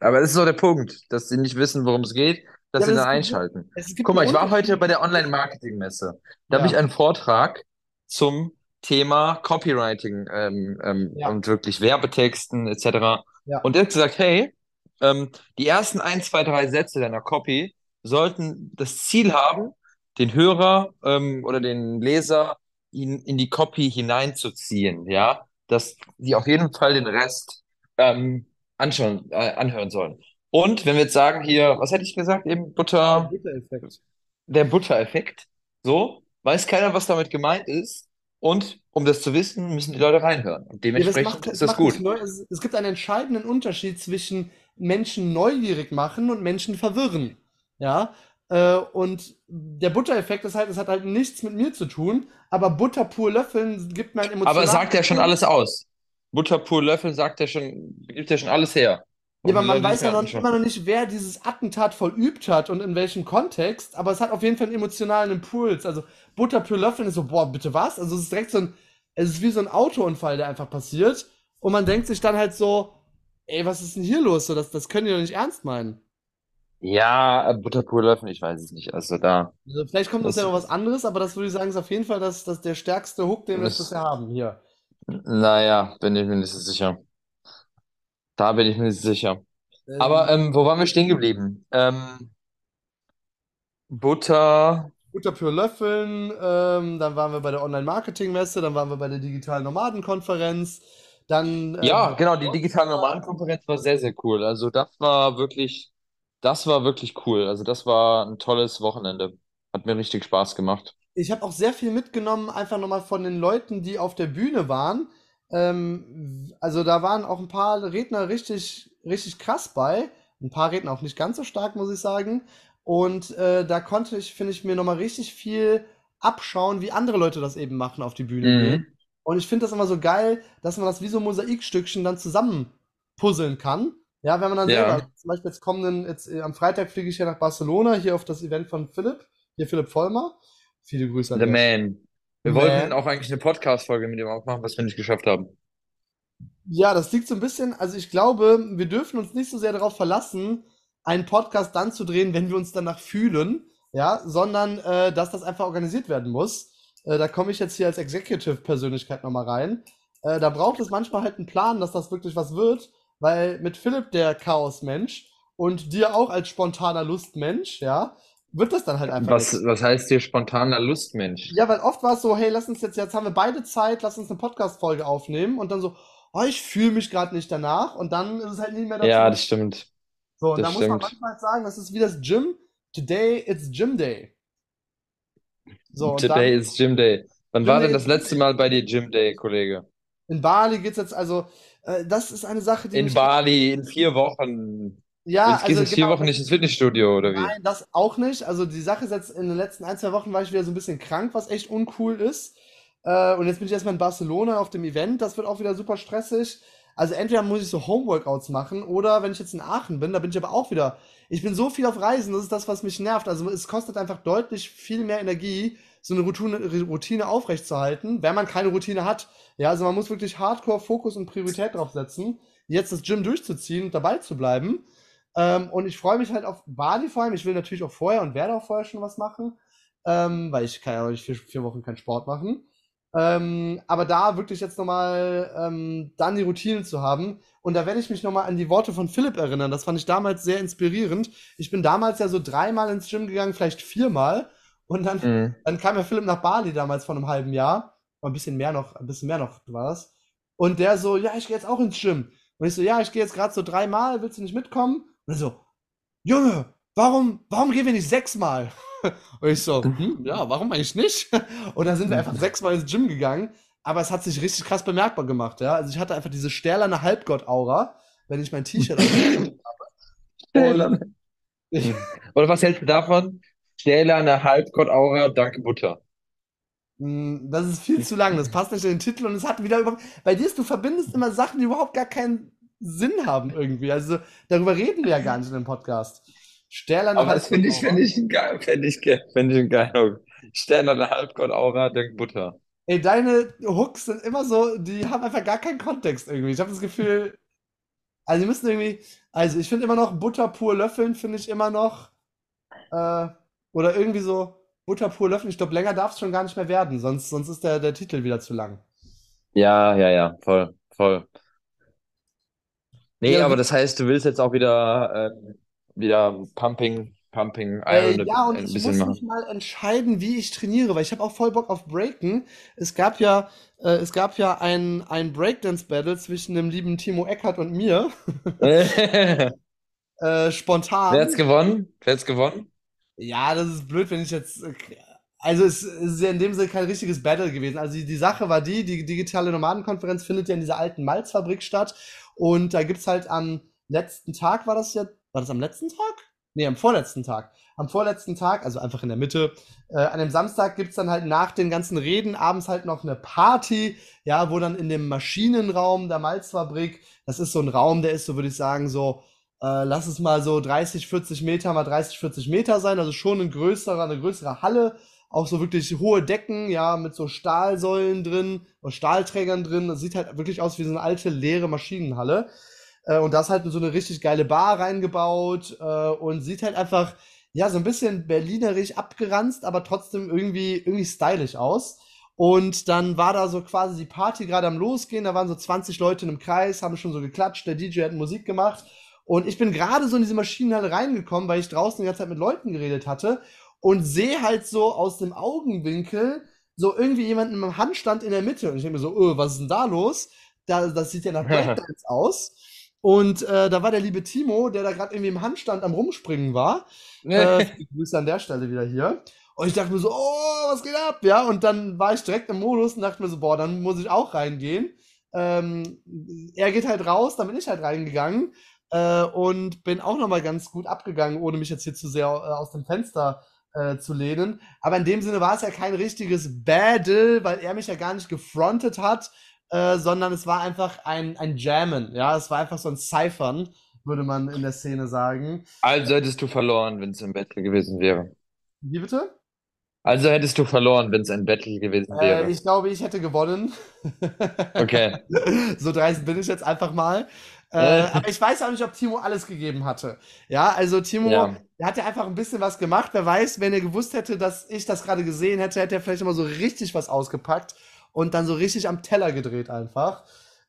S2: Aber das ist so der Punkt, dass sie nicht wissen, worum es geht, dass
S1: Ja,
S2: sie dann
S1: so-
S2: einschalten. Guck mal, ich war heute bei der Online-Marketing-Messe. Da habe ich
S1: Ja,
S2: einen Vortrag zum Thema Copywriting ähm, ähm,
S1: ja,
S2: und wirklich Werbetexten etc.
S1: ja.
S2: Und der hat gesagt, hey, ähm, die ersten ein, zwei, drei Sätze deiner Copy sollten das Ziel haben, den Hörer ähm, oder den Leser in, in die Copy hineinzuziehen, ja, dass die auf jeden Fall den Rest ähm, anschauen, äh, anhören sollen. Und wenn wir jetzt sagen hier, was hätte ich gesagt, eben
S1: Der
S2: Butter,
S1: Butter-Effekt.
S2: der Buttereffekt, so, weiß keiner, was damit gemeint ist. Und um das zu wissen, müssen die Leute reinhören. Und
S1: Ja, das
S2: dementsprechend
S1: macht,
S2: ist das gut.
S1: Es, es gibt einen entscheidenden Unterschied zwischen Menschen neugierig machen und Menschen verwirren. Ja. Äh, und der Butter-Effekt ist halt, es hat halt nichts mit mir zu tun, aber Butter pur löffeln gibt mir einen
S2: Aber sagt ja schon alles aus. Butter pur Löffel sagt ja schon, gibt ja schon alles her.
S1: Ja, aber man weiß ja noch, immer noch nicht, wer dieses Attentat vollübt hat und in welchem Kontext, aber es hat auf jeden Fall einen emotionalen Impuls. Also Butter pur löffeln ist so, boah, bitte was? Also es ist direkt so ein, es ist wie so ein Autounfall, der einfach passiert. Und man denkt sich dann halt so, ey, was ist denn hier los? So, das, das können die doch nicht ernst meinen.
S2: Ja, Butter pur Löffel, ich weiß es nicht. Also da,
S1: Also vielleicht kommt uns ja noch was anderes, aber das würde ich sagen, ist auf jeden Fall das, das der stärkste Hook, den wir bisher haben hier.
S2: naja, bin ich mir nicht so sicher. Da bin ich mir sicher. Aber
S1: Ähm,
S2: ähm, wo waren wir stehen geblieben? Ähm, Butter.
S1: Butter pur löffeln, ähm, dann waren wir bei der Online-Marketing-Messe, dann waren wir bei der digitalen Nomadenkonferenz, dann äh,
S2: Ja, genau, die digitale Nomadenkonferenz war sehr, sehr cool. Also das war wirklich, das war wirklich cool. Also das war ein tolles Wochenende. Hat mir richtig Spaß gemacht.
S1: Ich habe auch sehr viel mitgenommen, einfach nochmal von den Leuten, die auf der Bühne waren. Ähm, also da waren auch ein paar Redner richtig, richtig krass bei. Ein paar Redner auch nicht ganz so stark, muss ich sagen. Und äh, da konnte ich, finde ich, mir nochmal richtig viel abschauen, wie andere Leute das eben machen, auf die Bühne gehen.
S2: Mhm.
S1: Und ich finde das immer so geil, dass man das wie so Mosaikstückchen dann zusammen puzzeln kann. Ja, wenn man dann selber,
S2: Ja,
S1: zum Beispiel jetzt kommenden, jetzt äh, am Freitag fliege ich ja nach Barcelona, hier auf das Event von Philipp, hier Philipp Vollmer. Viele Grüße an
S2: The
S1: Stelle.
S2: Man. Wir wollten
S1: Man.
S2: auch eigentlich eine Podcast-Folge mit ihm aufmachen, was wir nicht geschafft haben.
S1: Ja, das liegt so ein bisschen, also ich glaube, wir dürfen uns nicht so sehr darauf verlassen, einen Podcast dann zu drehen, wenn wir uns danach fühlen, ja, sondern äh, dass das einfach organisiert werden muss. Äh, da komme ich jetzt hier als Executive-Persönlichkeit nochmal rein. Äh, da braucht es manchmal halt einen Plan, dass das wirklich was wird, weil mit Philipp, der Chaos-Mensch, und dir auch als spontaner Lustmensch, ja, wird das dann halt einfach
S2: Was, was heißt hier spontaner Lustmensch?
S1: Ja, weil oft war es so, hey, lass uns jetzt, jetzt haben wir beide Zeit, lass uns eine Podcast-Folge aufnehmen und dann so, oh, ich fühle mich gerade nicht danach und dann ist es halt nie mehr dazu
S2: Ja, das stimmt.
S1: So, und da muss man manchmal sagen, das ist wie das Gym. Today it's Gym Day. So,
S2: Today
S1: dann
S2: is Gym Day. Wann
S1: Gym
S2: war
S1: Day
S2: denn das letzte. Mal bei dir Gym Day, Kollege?
S1: In Bali geht's jetzt also, äh, das ist eine Sache, die
S2: In Bali, in vier Wochen.
S1: Ja,
S2: Jetzt gehst du
S1: also
S2: jetzt vier
S1: genau,
S2: Wochen nicht ins Fitnessstudio, oder wie?
S1: nein, das auch nicht. Also die Sache ist jetzt, in den letzten ein, zwei Wochen war ich wieder so ein bisschen krank, was echt uncool ist. Äh, und jetzt bin ich erstmal in Barcelona auf dem Event, das wird auch wieder super stressig. Also entweder muss ich so Homeworkouts machen oder wenn ich jetzt in Aachen bin, da bin ich aber auch wieder. Ich bin so viel auf Reisen, das ist das, was mich nervt. Also es kostet einfach deutlich viel mehr Energie, so eine Routine, Routine aufrechtzuerhalten, wenn man keine Routine hat. Ja, also man muss wirklich Hardcore Fokus und Priorität drauf setzen, jetzt das Gym durchzuziehen und dabei zu bleiben. Ähm, und ich freue mich halt auf Bali vor allem. Ich will natürlich auch vorher und werde auch vorher schon was machen, ähm, weil ich kann ja auch nicht vier, vier Wochen keinen Sport machen. Ähm, aber da wirklich jetzt nochmal ähm, dann die Routine zu haben. Und da werde ich mich nochmal an die Worte von Philipp erinnern. Das fand ich damals sehr inspirierend. Ich bin damals ja so dreimal ins Gym gegangen, vielleicht viermal. Und dann, mhm. dann kam ja Philipp nach Bali damals vor einem halben Jahr. Ein bisschen mehr noch, ein bisschen mehr noch war das. Und der so, ja, ich gehe jetzt auch ins Gym. Und ich so, ja, ich gehe jetzt gerade so dreimal, willst du nicht mitkommen? Und er so, Junge, warum, warum gehen wir nicht sechsmal? Und ich so, hm, ja, warum eigentlich nicht? Und dann sind wir einfach sechsmal ins Gym gegangen. Aber es hat sich richtig krass bemerkbar gemacht, ja. Also ich hatte einfach diese stählerne Halbgott-Aura, wenn ich mein T-Shirt
S2: habe. Oder was hältst du davon? Stählerne Halbgott-Aura, danke Butter.
S1: Hm, das ist viel zu lang, das passt nicht in den Titel und es hat wieder über. Bei dir ist, du verbindest immer Sachen, die überhaupt gar keinen Sinn haben irgendwie. Also darüber reden wir ja gar nicht in dem Podcast.
S2: Stählerne Aber das finde ich, find ich finde ich, find ich geil. Sternerne Halbgott-Aura, denk Butter.
S1: Ey, deine Hooks sind immer so, die haben einfach gar keinen Kontext irgendwie. Ich habe das Gefühl, also die müssen irgendwie, also ich finde immer noch Butter pur löffeln, finde ich immer noch, äh, oder irgendwie so Butter pur löffeln. Ich glaube, länger darf es schon gar nicht mehr werden, sonst, sonst ist der, der Titel wieder zu lang.
S2: Ja, ja, ja, voll, voll. Nee, ja, aber das heißt, du willst jetzt auch wieder äh, wieder Pumping, Pumping,
S1: Iron äh, ja, und ein ich bisschen muss machen. mich mal entscheiden, wie ich trainiere, weil ich habe auch voll Bock auf Breaken. Es gab ja, äh, es gab ja ein, ein Breakdance-Battle zwischen dem lieben Timo Eckert und mir. äh, spontan.
S2: Wer hat's gewonnen? Wer hat's gewonnen?
S1: Ja, das ist blöd, wenn ich jetzt. Also es ist ja in dem Sinne kein richtiges Battle gewesen. Also die, die Sache war die, die digitale Nomadenkonferenz findet ja in dieser alten Malzfabrik statt. Und da gibt's halt am letzten Tag, war das ja war das am letzten Tag? Nee, am vorletzten Tag. Am vorletzten Tag, also einfach in der Mitte, äh, an dem Samstag gibt's dann halt nach den ganzen Reden abends halt noch eine Party, ja, wo dann in dem Maschinenraum der Malzfabrik, das ist so ein Raum, der ist, so würde ich sagen, so, äh, lass es mal so 30, 40 Meter mal 30, 40 Meter sein, also schon ein größerer, eine größere Halle, auch so wirklich hohe Decken, ja, mit so Stahlsäulen drin und Stahlträgern drin. Das sieht halt wirklich aus wie so eine alte, leere Maschinenhalle. Äh, und das halt so eine richtig geile Bar reingebaut äh, und sieht halt einfach, ja, so ein bisschen berlinerisch abgeranzt, aber trotzdem irgendwie, irgendwie stylisch aus. Und dann war da so quasi die Party gerade am Losgehen, da waren so 20 Leute in einem Kreis, haben schon so geklatscht, der DJ hat Musik gemacht. Und ich bin gerade so in diese Maschinenhalle reingekommen, weil ich draußen die ganze Zeit mit Leuten geredet hatte und sehe halt so aus dem Augenwinkel so irgendwie jemanden im Handstand in der Mitte. Und ich denke mir so, oh, was ist denn da los? Da, das sieht ja nach Breakdance aus. Und äh, da war der liebe Timo, der da gerade irgendwie im Handstand am Rumspringen war. äh, Grüße an der Stelle wieder hier. Und ich dachte mir so, oh, was geht ab? Ja, und dann war ich direkt im Modus und dachte mir so, boah, dann muss ich auch reingehen. Ähm, er geht halt raus, dann bin ich halt reingegangen äh, und bin auch nochmal ganz gut abgegangen, ohne mich jetzt hier zu sehr äh, aus dem Fenster äh, zu lehnen. Aber in dem Sinne war es ja kein richtiges Battle, weil er mich ja gar nicht gefrontet hat, äh, sondern es war einfach ein, ein Jammen. Ja, es war einfach so ein Cyphern, würde man in der Szene sagen.
S2: Also hättest du verloren, wenn es ein Battle gewesen wäre.
S1: Wie bitte?
S2: Also hättest du verloren, wenn es ein Battle gewesen wäre.
S1: Äh, ich glaube, ich hätte gewonnen.
S2: Okay.
S1: so dreist bin ich jetzt einfach mal. Äh, aber ich weiß auch nicht, ob Timo alles gegeben hatte. Ja, also Timo, ja. der hat ja einfach ein bisschen was gemacht. Wer weiß, wenn er gewusst hätte, dass ich das gerade gesehen hätte, hätte er vielleicht immer so richtig was ausgepackt und dann so richtig am Teller gedreht einfach.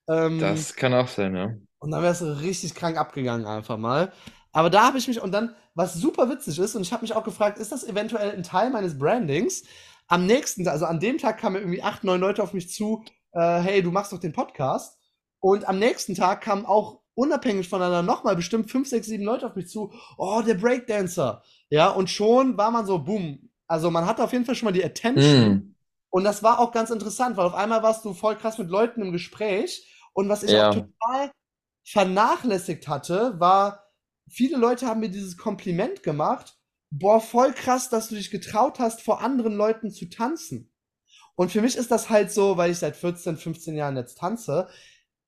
S2: Ähm, das kann auch sein, ja.
S1: Und dann wäre es richtig krank abgegangen einfach mal. Aber da habe ich mich, und dann, was super witzig ist, und ich habe mich auch gefragt, ist das eventuell ein Teil meines Brandings? Am nächsten, also an dem Tag kamen irgendwie acht, neun Leute auf mich zu, äh, hey, du machst doch den Podcast. Und am nächsten Tag kamen auch unabhängig voneinander nochmal bestimmt fünf, sechs, sieben Leute auf mich zu, oh, der Breakdancer. Ja, und schon war man so, boom. Also man hatte auf jeden Fall schon mal die Attention. Mm. Und das war auch ganz interessant, weil auf einmal warst du voll krass mit Leuten im Gespräch. Und was ich ja. auch total vernachlässigt hatte, war, viele Leute haben mir dieses Kompliment gemacht. Boah, voll krass, dass du dich getraut hast, vor anderen Leuten zu tanzen. Und für mich ist das halt so, weil ich seit 14, 15 Jahren jetzt tanze,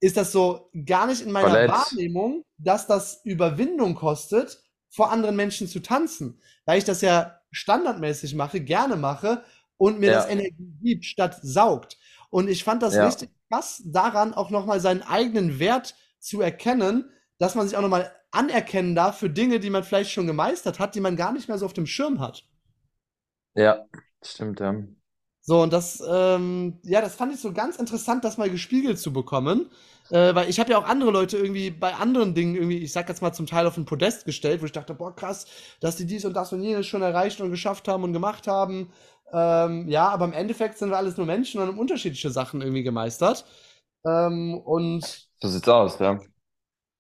S1: ist das so gar nicht in meiner Ballett. Wahrnehmung, dass das Überwindung kostet, vor anderen Menschen zu tanzen. Weil ich das ja standardmäßig mache, gerne mache und mir das
S2: Ja,
S1: Energie gibt, statt saugt. Und ich fand das
S2: ja,
S1: richtig krass, daran auch nochmal seinen eigenen Wert zu erkennen, dass man sich auch nochmal anerkennen darf für Dinge, die man vielleicht schon gemeistert hat, die man gar nicht mehr so auf dem Schirm hat.
S2: ja, stimmt, ja.
S1: So, und das, ähm, ja, das fand ich so ganz interessant, das mal gespiegelt zu bekommen. Äh, weil ich habe ja auch andere Leute irgendwie bei anderen Dingen irgendwie, ich sag jetzt mal zum Teil auf den Podest gestellt, wo ich dachte, boah, krass, dass die dies und das und jenes schon erreicht und geschafft haben und gemacht haben. Ähm, ja, aber im Endeffekt sind wir alles nur Menschen und haben unterschiedliche Sachen irgendwie gemeistert. Ähm, und
S2: So sieht's aus, ja.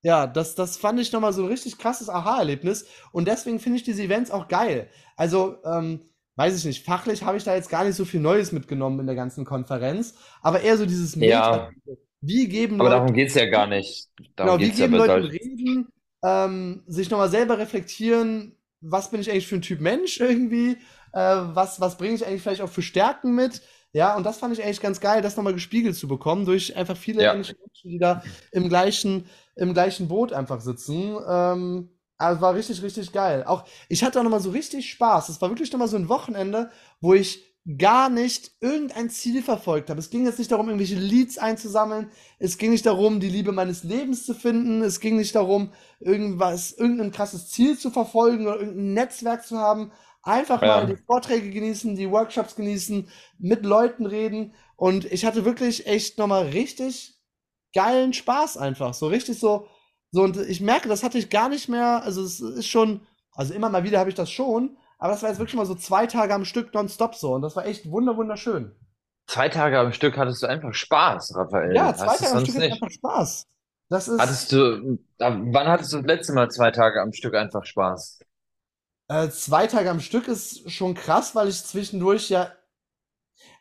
S1: ja, das, das fand ich nochmal so ein richtig krasses Aha-Erlebnis und deswegen finde ich diese Events auch geil. Also, ähm, weiß ich nicht, fachlich habe ich da jetzt gar nicht so viel Neues mitgenommen in der ganzen Konferenz, aber eher so dieses Meta.
S2: Ja,
S1: Wie geben
S2: aber
S1: Leute,
S2: darum geht's ja gar nicht. Darum
S1: genau, wie
S2: ja
S1: geben
S2: bei
S1: Leuten. Reden, ähm, sich nochmal selber reflektieren, was bin ich eigentlich für ein Typ Mensch irgendwie, äh, was, was bringe ich eigentlich vielleicht auch für Stärken mit. Ja, und das fand ich eigentlich ganz geil, das nochmal gespiegelt zu bekommen durch einfach viele
S2: Ja,
S1: Menschen, die da im gleichen, im gleichen Boot einfach sitzen. Ähm, also war richtig, richtig geil. Auch ich hatte auch nochmal so richtig Spaß. Es war wirklich nochmal so ein Wochenende, wo ich gar nicht irgendein Ziel verfolgt habe. Es ging jetzt nicht darum, irgendwelche Leads einzusammeln. Es ging nicht darum, die Liebe meines Lebens zu finden. Es ging nicht darum, irgendwas, irgendein krasses Ziel zu verfolgen oder irgendein Netzwerk zu haben. Einfach mal die
S2: ja.
S1: Vorträge genießen, die Workshops genießen, mit Leuten reden. Und ich hatte wirklich echt nochmal richtig geilen Spaß einfach. So richtig so, so, und ich merke, das hatte ich gar nicht mehr. Also, es ist schon, also immer mal wieder habe ich das schon, aber das war jetzt wirklich mal so zwei Tage am Stück nonstop so. Und das war echt wunder, wunderschön.
S2: Zwei Tage am Stück hattest du einfach Spaß, Raphael.
S1: Ja, zwei
S2: Hast
S1: Tage am Stück
S2: nicht?
S1: einfach Spaß. Das ist
S2: Hattest du, wann hattest du das letzte Mal zwei Tage am Stück einfach Spaß?
S1: äh, zwei Tage am Stück ist schon krass, weil ich zwischendurch ja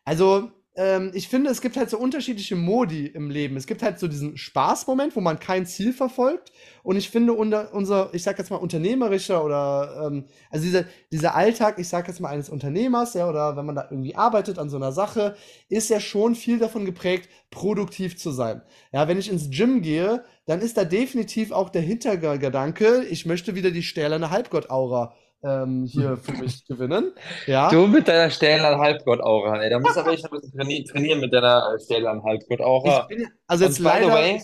S1: Also, ähm, ich finde, es gibt halt so unterschiedliche Modi im Leben. Es gibt halt so diesen Spaßmoment, wo man kein Ziel verfolgt. Und ich finde, unter, unser, ich sag jetzt mal, unternehmerischer oder, ähm, also dieser, dieser Alltag, ich sag jetzt mal, eines Unternehmers, ja, oder wenn man da irgendwie arbeitet an so einer Sache, ist ja schon viel davon geprägt, produktiv zu sein. Ja, wenn ich ins Gym gehe, dann ist da definitiv auch der Hintergedanke, ich möchte wieder die stählerne Halbgott-Aura ähm, hier für mich gewinnen. Ja.
S2: Du mit deiner Stählern Halbgott-Aura, ey. Da musst du aber echt ein bisschen traini trainieren mit deiner Stählern
S1: Ich
S2: Halbgott-Aura.
S1: also jetzt
S2: Und by the
S1: leider,
S2: way,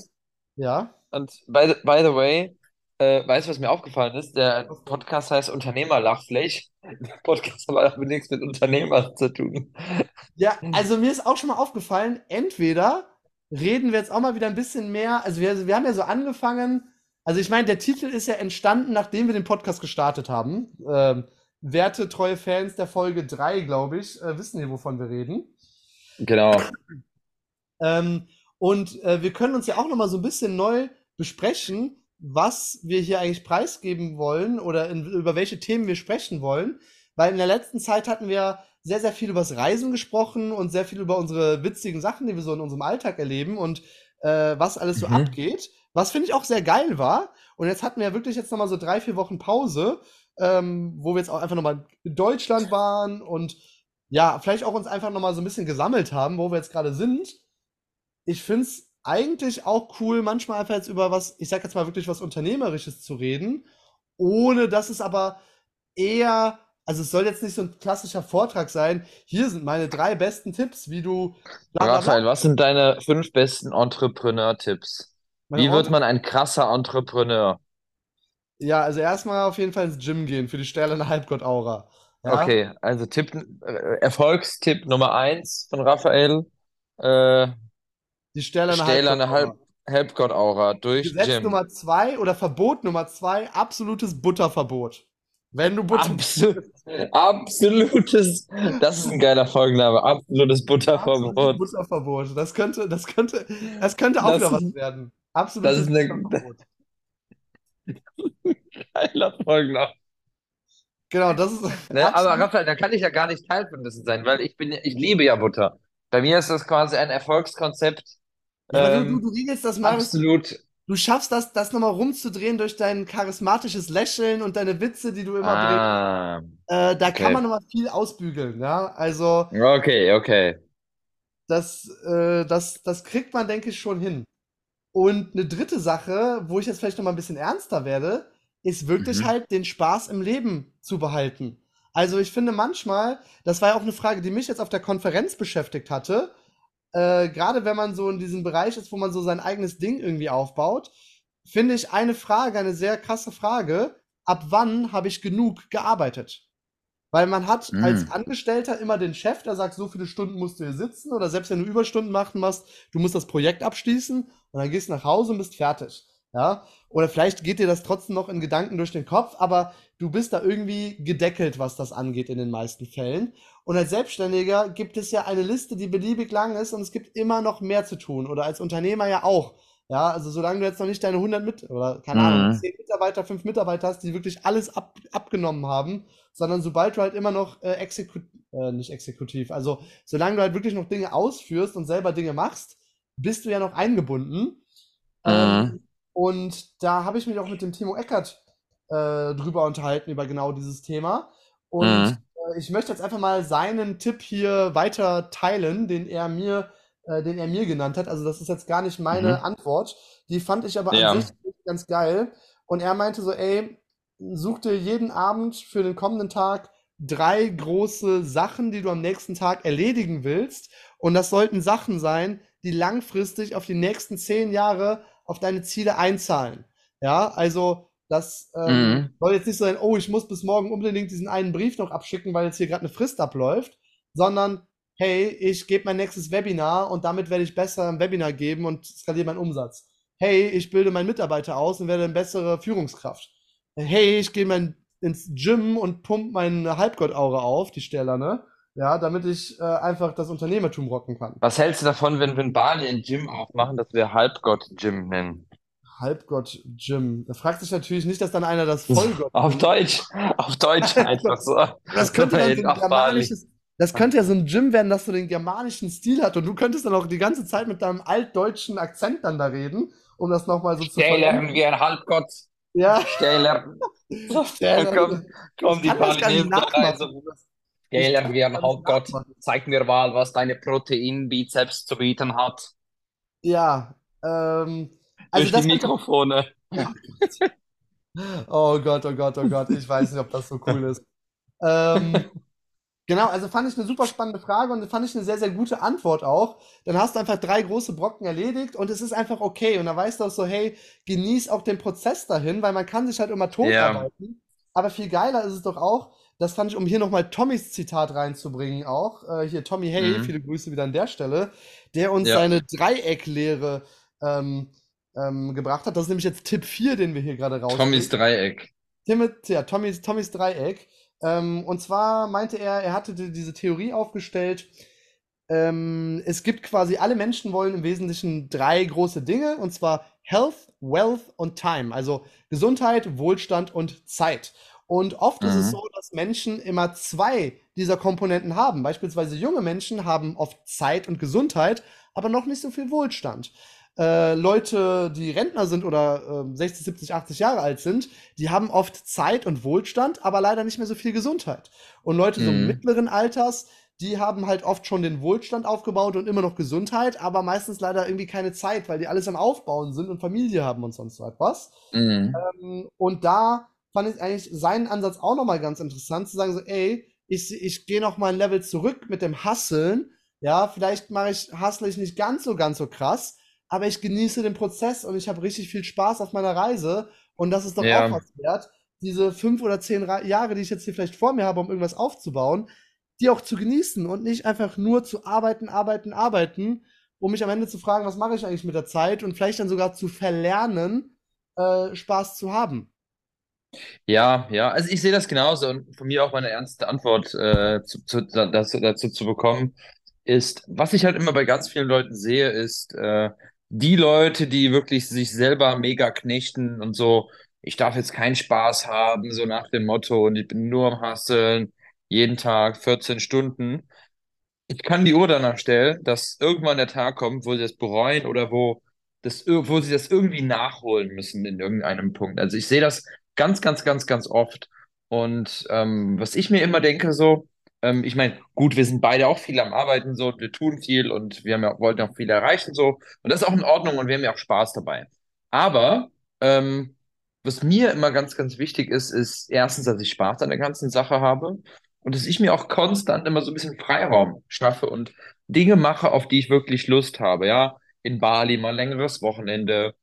S1: ja.
S2: und by the, by the way, äh, weißt du, was mir aufgefallen ist? Der Podcast heißt Unternehmerlachfläche. Der Podcast hat aber nichts mit Unternehmern zu tun.
S1: Ja, also mir ist auch schon mal aufgefallen, entweder reden wir jetzt auch mal wieder ein bisschen mehr, also wir, wir haben ja so angefangen, also ich meine, der Titel ist ja entstanden, nachdem wir den Podcast gestartet haben. Ähm, werte, treue Fans der Folge 3, glaube ich, äh, wissen hier, wovon wir reden.
S2: Genau.
S1: Ähm, und äh, wir können uns ja auch noch mal so ein bisschen neu besprechen, was wir hier eigentlich preisgeben wollen oder in, über welche Themen wir sprechen wollen. Weil in der letzten Zeit hatten wir sehr, sehr viel über das Reisen gesprochen und sehr viel über unsere witzigen Sachen, die wir so in unserem Alltag erleben und äh, was alles so
S2: Mhm.
S1: abgeht. Was finde ich auch sehr geil war. Und jetzt hatten wir ja wirklich jetzt noch mal so drei, vier Wochen Pause, ähm, wo wir jetzt auch einfach noch mal in Deutschland waren und ja, vielleicht auch uns einfach noch mal so ein bisschen gesammelt haben, wo wir jetzt gerade sind ich finde es eigentlich auch cool, manchmal einfach jetzt über was, ich sag jetzt mal wirklich was Unternehmerisches zu reden, ohne dass es aber eher, also es soll jetzt nicht so ein klassischer Vortrag sein. Hier sind meine drei besten Tipps, wie du
S2: Raphael, was sind deine fünf besten Entrepreneur-Tipps?
S1: Meine
S2: Wie wird man ein krasser Entrepreneur?
S1: Ja, also erstmal auf jeden Fall ins Gym gehen für die stählerne Halbgott-Aura. Ja,
S2: Okay, also Tipp, äh, Erfolgstipp Nummer eins von Raphael, äh,
S1: die stählerne
S2: stählerne Halb,
S1: Halbgott-Aura.
S2: Halbgott-Aura durch
S1: Gesetz
S2: Gym.
S1: Nummer zwei oder Verbot Nummer zwei, absolutes Butterverbot. Wenn du Butter
S2: Absol absolutes, das ist ein geiler Folgenname, absolutes
S1: Absolutes
S2: Butterverbot.
S1: Butterverbot. Das könnte, das könnte, das könnte auch
S2: Das
S1: wieder was
S2: ist,
S1: werden.
S2: das ist eine geiler Folgenname.
S1: Genau, das ist
S2: Ne, aber
S1: absolut.
S2: Raphael, da kann ich ja gar nicht Teil von dessen sein, weil ich bin, ich liebe ja Butter. Bei mir ist das quasi ein Erfolgskonzept,
S1: Ja, aber du, du, du
S2: ähm,
S1: regelst das. Du,
S2: absolut.
S1: du schaffst das, das nochmal rumzudrehen durch dein charismatisches Lächeln und deine Witze, die du immer bringst.
S2: Ah,
S1: Äh, da kann man
S2: okay.
S1: nochmal viel ausbügeln, ja. Also,
S2: Okay, okay.
S1: das, äh, das, das kriegt man, denke ich, schon hin. Und eine dritte Sache, wo ich jetzt vielleicht noch mal ein bisschen ernster werde, ist wirklich
S2: Mhm.
S1: halt den Spaß im Leben zu behalten. Also ich finde manchmal, das war ja auch eine Frage, die mich jetzt auf der Konferenz beschäftigt hatte, äh, gerade wenn man so in diesem Bereich ist, wo man so sein eigenes Ding irgendwie aufbaut, finde ich eine Frage, eine sehr krasse Frage, ab wann habe ich genug gearbeitet? Weil man hat
S2: Mm,
S1: als Angestellter immer den Chef, der sagt, so viele Stunden musst du hier sitzen oder selbst wenn du Überstunden machen machst, du musst das Projekt abschließen und dann gehst du nach Hause und bist fertig. Ja? Oder vielleicht geht dir das trotzdem noch in Gedanken durch den Kopf, aber du bist da irgendwie gedeckelt, was das angeht in den meisten Fällen. Und als Selbstständiger gibt es ja eine Liste, die beliebig lang ist und es gibt immer noch mehr zu tun. Oder als Unternehmer ja auch. Ja, also solange du jetzt noch nicht deine 100 mit, oder keine Ahnung,
S2: mm,
S1: 10 Mitarbeiter, 5 Mitarbeiter hast, die wirklich alles ab, abgenommen haben, sondern sobald du halt immer noch äh, exekut, äh, nicht exekutiv, also solange du halt wirklich noch Dinge ausführst und selber Dinge machst, bist du ja noch eingebunden.
S2: mm,
S1: Ähm, und da habe ich mich auch mit dem Timo Eckert äh, drüber unterhalten, über genau dieses Thema. Und
S2: mm,
S1: äh, ich möchte jetzt einfach mal seinen Tipp hier weiter teilen, den er mir, äh, den er mir genannt hat. Also das ist jetzt gar nicht meine
S2: mhm.
S1: Antwort. Die fand ich aber an sich
S2: Ja,
S1: ganz geil. Und er meinte so, ey, such dir jeden Abend für den kommenden Tag drei große Sachen, die du am nächsten Tag erledigen willst. Und das sollten Sachen sein, die langfristig auf die nächsten zehn Jahre auf deine Ziele einzahlen. Ja, also das ähm,
S2: mm,
S1: soll jetzt nicht so sein, oh, ich muss bis morgen unbedingt diesen einen Brief noch abschicken, weil jetzt hier gerade eine Frist abläuft, sondern hey, ich gebe mein nächstes Webinar und damit werde ich besser im Webinar geben und skaliere meinen Umsatz. Hey, ich bilde meinen Mitarbeiter aus und werde eine bessere Führungskraft. Hey, ich gehe mein, ins Gym und pump meine Halbgottaure auf, die Stählerne, ja, damit ich äh, einfach das Unternehmertum rocken kann.
S2: Was hältst du davon, wenn wir in Bali ein Gym aufmachen, das wir Halbgott-Gym nennen?
S1: Halbgott-Gym. Da fragt sich natürlich nicht, dass dann einer das Vollgott-Gym
S2: Auf Deutsch, auf Deutsch einfach so.
S1: Das könnte dann so
S2: In,
S1: ein germanisches, das könnte ja so ein Gym werden, das so den germanischen Stil hat und du könntest dann auch die ganze Zeit mit deinem altdeutschen Akzent dann da reden, um das nochmal so zu
S2: Stähler
S1: vollenden.
S2: wie ein Halbgott.
S1: Ja,
S2: Stähler.
S1: der,
S2: Dann kommen,
S1: ich
S2: kommen die
S1: kann das gar nicht
S2: Balinesen da rein,
S1: nachmachen.
S2: so.
S1: Ich
S2: Stähler
S1: kann
S2: wie ein Halbgott. Zeig mir mal, was deine Proteinbizeps zu bieten hat.
S1: Ja, ähm, also
S2: Durch die Mikrofone.
S1: oh Gott, oh Gott, oh Gott, ich weiß nicht, ob das so cool ist. Ähm, Genau, also fand ich eine super spannende Frage und fand ich eine sehr, sehr gute Antwort auch. Dann hast du einfach drei große Brocken erledigt und es ist einfach okay. Und dann weißt du auch so, hey, genieß auch den Prozess dahin, weil man kann sich halt immer
S2: Ja.
S1: totarbeiten. Aber viel geiler ist es doch auch, das fand ich, um hier nochmal Tommys Zitat reinzubringen auch, äh, hier Tommy Hay,
S2: Mhm.
S1: viele Grüße wieder an der Stelle, der uns
S2: Ja.
S1: seine Dreiecklehre ähm, ähm, gebracht hat. Das ist nämlich jetzt Tipp 4, den wir hier gerade
S2: Tommys
S1: rausbringen.
S2: Dreieck.
S1: Timot, ja, Tommys, Tommys Dreieck. Ähm, und zwar meinte er, er hatte die, diese Theorie aufgestellt, ähm, es gibt quasi, alle Menschen wollen im Wesentlichen drei große Dinge, und zwar Health, Wealth und Time. Also Gesundheit, Wohlstand und Zeit. Und oft ist es
S2: Mhm.
S1: so, dass Menschen immer zwei dieser Komponenten haben. Beispielsweise junge Menschen haben oft Zeit und Gesundheit, aber noch nicht so viel Wohlstand. Äh, Leute, die Rentner sind oder ähm, 60, 70, 80 Jahre alt sind, die haben oft Zeit und Wohlstand, aber leider nicht mehr so viel Gesundheit. Und Leute so
S2: Mhm.
S1: mittleren Alters, die haben halt oft schon den Wohlstand aufgebaut und immer noch Gesundheit, aber meistens leider irgendwie keine Zeit, weil die alles am Aufbauen sind und Familie haben und sonst so etwas.
S2: Mhm.
S1: Ähm, und da fand ich eigentlich seinen Ansatz auch nochmal ganz interessant, zu sagen so, ey, ich, ich gehe noch mal ein Level zurück mit dem Hustlen. Ja, vielleicht mache ich, hustle ich nicht ganz so, ganz so krass, aber ich genieße den Prozess und ich habe richtig viel Spaß auf meiner Reise. Und das ist doch auch
S2: Ja.
S1: was wert, diese fünf oder zehn Jahre, die ich jetzt hier vielleicht vor mir habe, um irgendwas aufzubauen, die auch zu genießen und nicht einfach nur zu arbeiten, arbeiten, arbeiten, um mich am Ende zu fragen, was mache ich eigentlich mit der Zeit und vielleicht dann sogar zu verlernen, äh, Spaß zu haben.
S2: Ja, ja, also ich sehe das genauso und von mir auch meine ernste Antwort äh, zu, zu, dazu, dazu zu bekommen, ist, was ich halt immer bei ganz vielen Leuten sehe, ist äh, die Leute, die wirklich sich selber mega knechten und so, ich darf jetzt keinen Spaß haben, so nach dem Motto, und ich bin nur am Hustlen, jeden Tag 14 Stunden. Ich kann die Uhr danach stellen, dass irgendwann der Tag kommt, wo sie das bereuen oder wo das, wo sie das irgendwie nachholen müssen in irgendeinem Punkt. Also ich sehe das ganz, ganz, ganz, ganz oft. Und ähm, was ich mir immer denke, so, ähm, ich meine, gut, wir sind beide auch viel am Arbeiten, so, wir tun viel und wir haben ja, wollten auch viel erreichen, so. Und das ist auch in Ordnung und wir haben ja auch Spaß dabei. Aber ähm, was mir immer ganz, ganz wichtig ist, ist erstens, dass ich Spaß an der ganzen Sache habe und dass ich mir auch konstant immer so ein bisschen Freiraum schaffe und Dinge mache, auf die ich wirklich Lust habe. Ja, in Bali mal längeres Wochenende.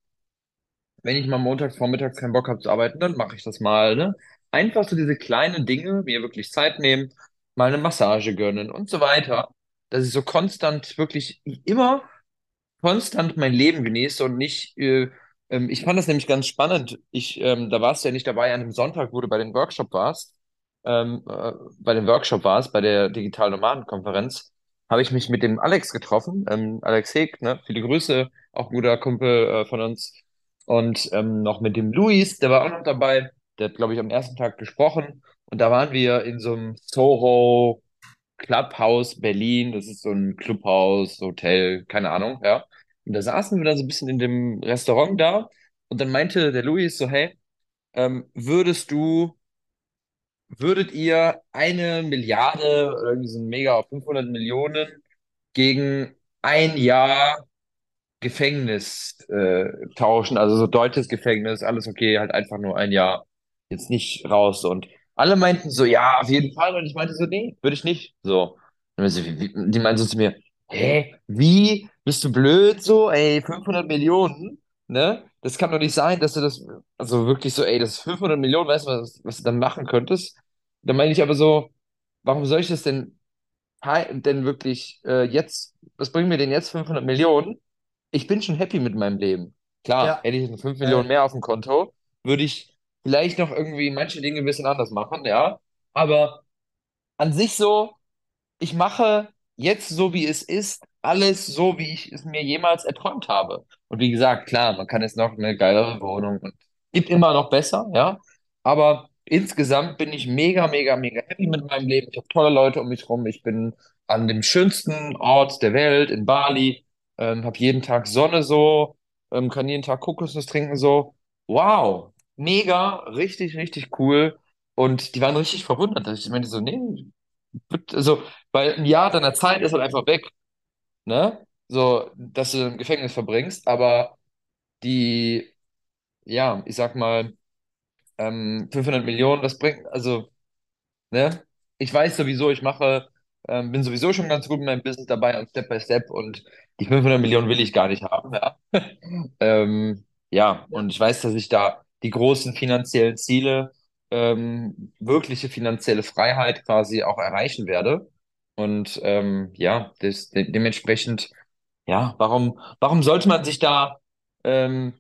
S2: Wenn ich mal montags vormittags keinen Bock habe zu arbeiten, dann mache ich das mal, ne? Einfach so diese kleinen Dinge, mir wirklich Zeit nehmen, mal eine Massage gönnen und so weiter, dass ich so konstant wirklich immer konstant mein Leben genieße und nicht, äh, ähm, ich fand das nämlich ganz spannend. Ich, ähm, da warst du ja nicht dabei an dem Sonntag, wo du bei dem Workshop warst, ähm, äh, bei dem Workshop warst, bei der Digital Nomaden-Konferenz, habe ich mich mit dem Alex getroffen, ähm, Alex Heg, ne, viele Grüße, auch guter Kumpel äh, von uns, und ähm, noch mit dem Luis, der war auch noch dabei, der hat, glaube ich, am ersten Tag gesprochen, und da waren wir in so einem Soho Clubhouse Berlin, das ist so ein Clubhaus, Hotel, keine Ahnung, ja. Und da saßen wir dann so ein bisschen in dem Restaurant da und dann meinte der Luis so, hey, ähm, würdest du, würdet ihr eine Milliarde oder irgendwie so ein Mega auf 500 Millionen gegen ein Jahr Gefängnis äh, tauschen, also so deutsches Gefängnis, alles okay, halt einfach nur ein Jahr, jetzt nicht raus. Und alle meinten so, ja, auf jeden Fall. Und ich meinte so, nee, würde ich nicht. So. Wie, die meinten so zu mir, hä, wie? Bist du blöd so? Ey, 500 Millionen, ne? Das kann doch nicht sein, dass du das, also wirklich so, ey, das ist 500 Millionen, weißt du, was, was du dann machen könntest? Da meine ich aber so, warum soll ich das denn, denn wirklich äh, jetzt, was bringen mir denn jetzt 500 Millionen? ich bin schon happy mit meinem Leben. Klar,
S1: Ja,
S2: hätte ich 5 Millionen mehr auf dem Konto, würde ich vielleicht noch irgendwie manche Dinge ein bisschen anders machen, ja. Aber an sich so, ich mache jetzt so, wie es ist, alles so, wie ich es mir jemals erträumt habe. Und wie gesagt, klar, man kann jetzt noch eine geilere Wohnung und gibt immer noch besser, ja. Aber insgesamt bin ich mega, mega, mega happy mit meinem Leben. Ich habe tolle Leute um mich rum. Ich bin an dem schönsten Ort der Welt in Bali, ähm, habe jeden Tag Sonne so, ähm, kann jeden Tag Kokosnuss trinken so. Wow, mega, richtig, richtig cool. Und die waren richtig verwundert. Ich meinte so, nee, also, weil ein Jahr deiner Zeit ist halt einfach weg, ne? So, dass du im Gefängnis verbringst, aber die, ja, ich sag mal, ähm, 500 Millionen, das bringt, also, ne? Ich weiß sowieso, ich mache, ähm, bin sowieso schon ganz gut in meinem Business dabei und Step by Step und die 500 Millionen will ich gar nicht haben, ja. Ähm, Ja, und ich weiß, dass ich da die großen finanziellen Ziele, ähm, wirkliche finanzielle Freiheit quasi auch erreichen werde. Und ähm, ja, das, de dementsprechend, ja, warum, warum sollte man sich da ähm,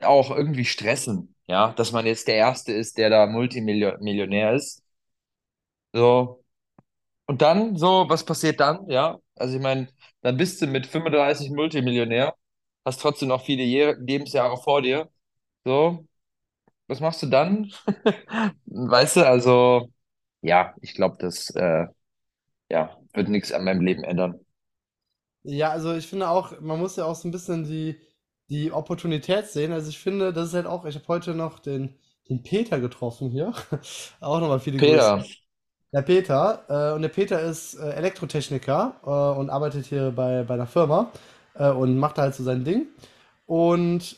S2: auch irgendwie stressen? Ja, dass man jetzt der Erste ist, der da Multimillionär ist. So, und dann, so, was passiert dann? Ja, also ich meine, dann bist du mit 35 Multimillionär, hast trotzdem noch viele Je Lebensjahre vor dir. So, was machst du dann? Weißt du, also, ja, ich glaube, das äh, ja, wird nichts an meinem Leben ändern.
S1: Ja, also ich finde auch, man muss ja auch so ein bisschen die, die Opportunität sehen. Also ich finde, das ist halt auch, ich habe heute noch den, den Peter getroffen hier. Auch nochmal viele Grüße.
S2: Peter,
S1: Der Peter, äh, und der Peter ist äh, Elektrotechniker äh, und arbeitet hier bei, bei einer Firma äh, und macht halt so sein Ding. Und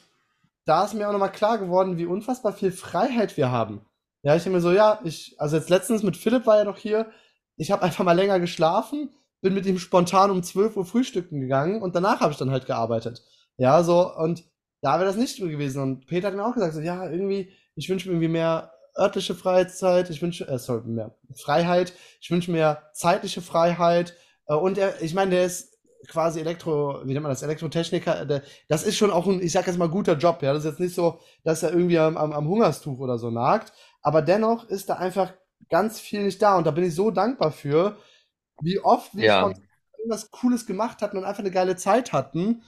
S1: da ist mir auch nochmal klar geworden, wie unfassbar viel Freiheit wir haben. Ja, ich denke mir so, ja, ich, also jetzt letztens mit Philipp war ja noch hier, ich habe einfach mal länger geschlafen, bin mit ihm spontan um 12 Uhr frühstücken gegangen und danach habe ich dann halt gearbeitet. Ja, so, und da wäre das nicht so gewesen. Und Peter hat mir auch gesagt, so, ja, irgendwie, ich wünsche mir irgendwie mehr örtliche Freizeit, ich wünsche, äh, sorry, mehr Freiheit, ich wünsche mir zeitliche Freiheit. Äh, und er, ich meine, der ist quasi Elektro, wie nennt man das, Elektrotechniker, der, das ist schon auch ein, ich sag jetzt mal, guter Job, ja. Das ist jetzt nicht so, dass er irgendwie am, am, am Hungerstuch oder so nagt. Aber dennoch ist da einfach ganz viel nicht da. Und da bin ich so dankbar für, wie oft wir
S2: ja,
S1: irgendwas Cooles gemacht hatten und einfach eine geile Zeit hatten.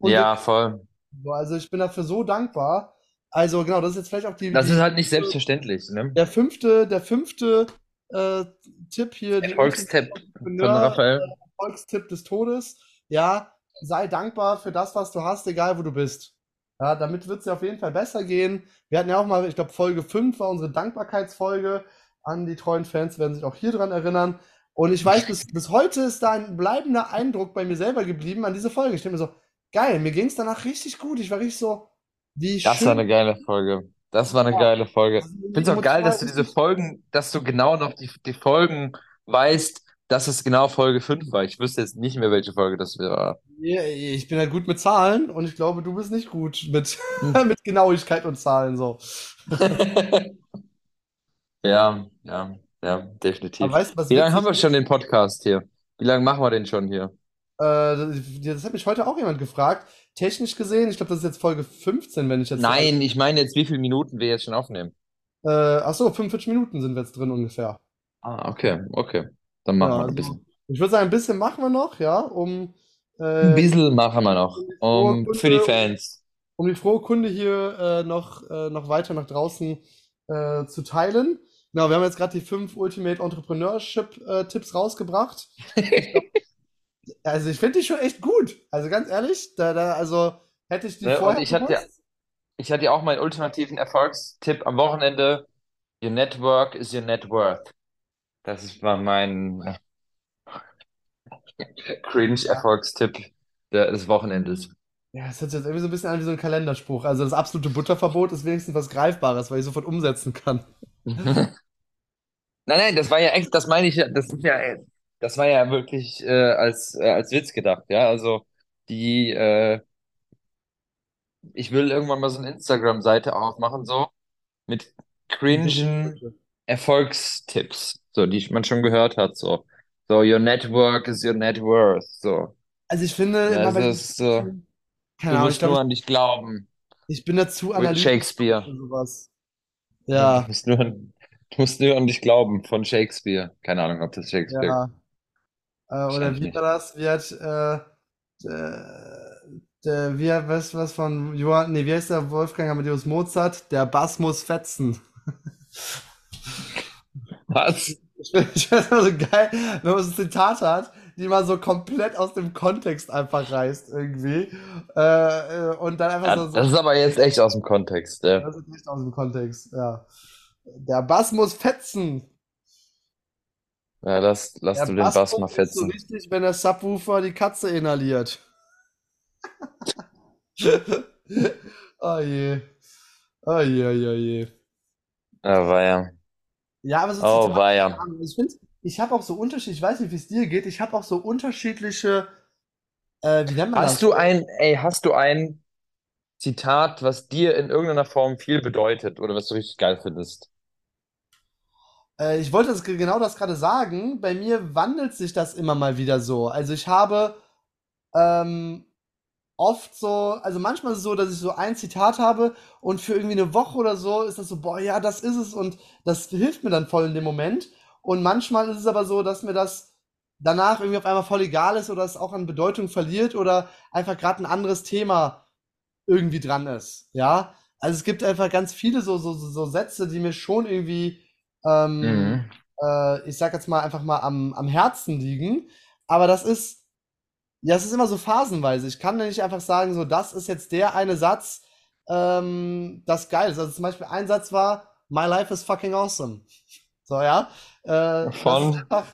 S2: Ja, voll.
S1: so, also ich bin dafür so dankbar. Also genau, das ist jetzt vielleicht auch die,
S2: Das ist halt nicht selbstverständlich, ne?
S1: der fünfte, der fünfte äh, Tipp hier,
S2: Erfolgstipp von Raphael.
S1: Erfolgstipp des Todes. Ja, sei dankbar für das, was du hast, egal wo du bist. Ja, damit wird es dir auf jeden Fall besser gehen. Wir hatten ja auch mal, ich glaube, Folge 5 war unsere Dankbarkeitsfolge. An die treuen Fans werden sich auch hier dran erinnern. Und ich weiß, bis, bis heute ist da ein bleibender Eindruck bei mir selber geblieben an diese Folge. Ich denke mir so, geil, mir ging es danach richtig gut. Ich war richtig so, wie
S2: Das war
S1: schön.
S2: eine geile Folge. Das war eine
S1: Ja,
S2: geile Folge.
S1: das ist
S2: Ich finde es auch geil, dass du diese. Folgen, dass du genau noch die, die Folgen weißt, dass es genau Folge 5 war. Ich wüsste jetzt nicht mehr, welche Folge das war.
S1: Ich bin halt gut mit Zahlen und ich glaube, du bist nicht gut mit, mit Genauigkeit und Zahlen so.
S2: Ja, ja, ja, definitiv.
S1: weißt
S2: Wie lange haben wir schon den Podcast hier? Wie lange machen wir den schon hier?
S1: Äh, das hat mich heute auch jemand gefragt. Technisch gesehen, ich glaube, das ist jetzt Folge 15, wenn ich jetzt.
S2: Nein, ich meine jetzt, wie viele Minuten wir jetzt schon aufnehmen.
S1: Äh, ach so, 45 Minuten sind wir jetzt drin ungefähr.
S2: Ah, okay, okay. Dann machen
S1: Ja,
S2: wir ein
S1: also
S2: bisschen.
S1: ich würde sagen, ein bisschen machen wir noch, ja, um,
S2: Ein
S1: äh,
S2: bisschen machen wir noch.
S1: um
S2: Um, für die
S1: Kunde,
S2: Fans.
S1: um die frohe Kunde hier äh, noch, äh, noch weiter nach draußen äh, zu teilen. Genau, wir haben jetzt gerade die fünf Ultimate Entrepreneurship äh, Tipps rausgebracht. Also ich finde die schon echt gut. Also ganz ehrlich, da, da, also hätte ich die
S2: Ne? Und
S1: vorher
S2: ich hatte ja, ich hatte ja auch meinen ultimativen Erfolgstipp am Wochenende. Your network is your net worth. Das war mein äh, Cringe-Erfolgstipp des Wochenendes.
S1: ja, es hört sich jetzt irgendwie so ein bisschen an wie so ein Kalenderspruch. Also das absolute Butterverbot ist wenigstens was Greifbares, weil ich sofort umsetzen kann.
S2: Nein, nein, das war ja echt, das meine ich ja, das ist ja, das war ja wirklich äh, als, äh, als Witz gedacht, ja. Also die, äh, ich will irgendwann mal so eine Instagram-Seite aufmachen, so mit cringen. Erfolgstipps, so die man schon gehört hat, so. So, your network is your net worth. So.
S1: Also ich finde immer
S2: Das ist so, du musst
S1: glaube,
S2: nur an dich glauben.
S1: ich bin da zu
S2: With
S1: analytisch
S2: Shakespeare.
S1: sowas.
S2: Du
S1: Ja,
S2: musst nur an, du musst nur an dich glauben von Shakespeare. Keine Ahnung, ob das Shakespeare,
S1: ja. Äh, oder wie war das? Wie hat, äh, der, der, wie hat, was, was von Johann, nee, wie heißt der Wolfgang Amadeus Mozart? Der Bass muss fetzen.
S2: Was?
S1: Ich finde find das so geil, wenn man so ein Zitat hat, die man so komplett aus dem Kontext einfach reißt irgendwie. Äh, äh, und dann einfach
S2: Ja,
S1: so,
S2: das ist aber jetzt echt aus dem Kontext, ja.
S1: das ist nicht aus dem Kontext, ja. Der Bass muss fetzen.
S2: Ja, lass, lass
S1: Der
S2: du den Bass mal
S1: Bassdruck ist so
S2: fetzen.
S1: wichtig, wenn der Subwoofer die Katze inhaliert. Oh je. Oh je, oh je, oh je.
S2: Weia.
S1: Ja, aber so
S2: Oh, weia.
S1: Ahnung. Ich finde, ich habe auch so unterschiedlich, ich weiß nicht, wie es dir geht, ich habe auch so unterschiedliche, äh, wie nennt man
S2: Hast
S1: das?
S2: du ein, ey, hast du ein Zitat, was dir in irgendeiner Form viel bedeutet oder was du richtig geil findest?
S1: Äh, ich wollte das, genau das gerade sagen. Bei mir wandelt sich das immer mal wieder so. Also ich habe ähm, oft so, also manchmal ist es so, dass ich so ein Zitat habe und für irgendwie eine Woche oder so ist das so, boah, ja, das ist es und das hilft mir dann voll in dem Moment. Und manchmal ist es aber so, dass mir das danach irgendwie auf einmal voll egal ist oder es auch an Bedeutung verliert oder einfach gerade ein anderes Thema irgendwie dran ist. Ja, also es gibt einfach ganz viele so, so, so Sätze, die mir schon irgendwie, ähm,
S2: Mhm.
S1: äh, ich sag jetzt mal einfach mal am, am Herzen liegen. Aber das ist, ja, es ist immer so phasenweise. Ich kann nicht einfach sagen, so, das ist jetzt der eine Satz, ähm, das geil ist. Also zum Beispiel ein Satz war, My life is fucking awesome. So, ja. Äh, das ist
S2: Von,
S1: einfach,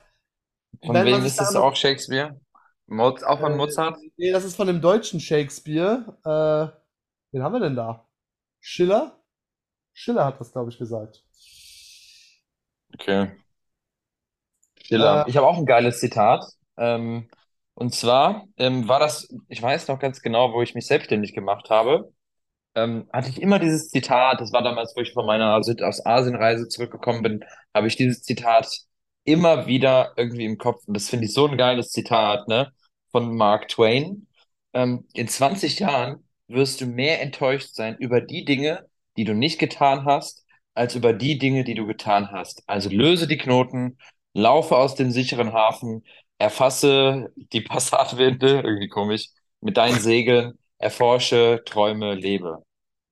S2: von wem ist
S1: noch,
S2: auch Shakespeare? Moz, auch von
S1: äh,
S2: Mozart?
S1: nee, das ist von dem deutschen Shakespeare. Äh, wen haben wir denn da? Schiller? Schiller hat das, glaube ich, gesagt.
S2: Okay.
S1: Äh,
S2: Schiller. Ich habe auch ein geiles Zitat. Ähm, und zwar ähm, war das, ich weiß noch ganz genau, wo ich mich selbstständig gemacht habe. ähm, hatte ich immer dieses Zitat, das war damals, wo ich von meiner Südostasien-Reise zurückgekommen bin, habe ich dieses Zitat immer wieder irgendwie im Kopf. Und das finde ich so ein geiles Zitat, ne? Von Mark Twain. Ähm, in 20 Jahren wirst du mehr enttäuscht sein über die Dinge, die du nicht getan hast, als über die Dinge, die du getan hast. Also löse die Knoten, laufe aus dem sicheren Hafen, erfasse die Passatwinde, irgendwie komisch, mit deinen Segeln, erforsche, träume, lebe.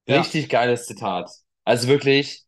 S1: ja,
S2: Richtig geiles Zitat. Also wirklich,